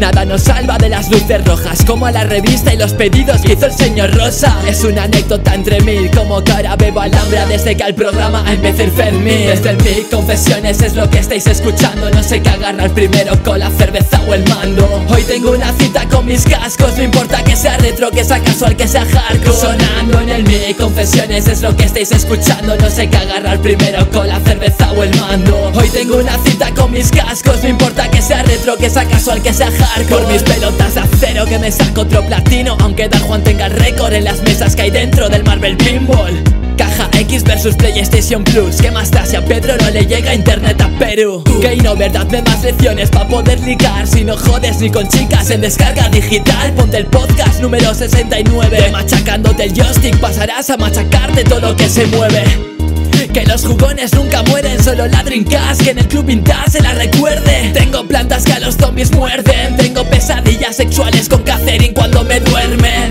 S6: Nada nos salva de las luces rojas Como la revista y los pedidos que hizo el señor Rosa. Es una anécdota entre mil Como que ahora bebo alhambra desde que al programa empecé el Fermín Desde el mic, confesiones es lo que estáis escuchando. No sé qué agarrar primero con la cerveza o el mando. Hoy tengo una cita con mis cascos No importa que sea retro, que sea casual, que sea hardcore. Sonando en el mic, confesiones es lo que estáis escuchando. No sé qué agarrar primero con la cerveza o el mando. Hoy tengo una cita con mis cascos No importa que sea retro, que sea casual, que sea hardcore Por mis pelotas de acero que me saco otro platino Aunque Dar Juan tenga récord en las mesas que hay dentro del Marvel Pinball. Caja X versus PlayStation Plus ¿Qué más da si a Pedro no le llega internet a Perú? Que no, verdad, me más lecciones pa' poder ligar Si no jodes ni con chicas en descarga digital. Ponte el podcast número 69 Machacándote el joystick pasarás a machacarte todo lo que se mueve que los jugones nunca mueren, solo la Dreamcast Que en el club vintage se la recuerde Tengo plantas que a los zombies muerden Tengo pesadillas sexuales con Catherine cuando me duermen.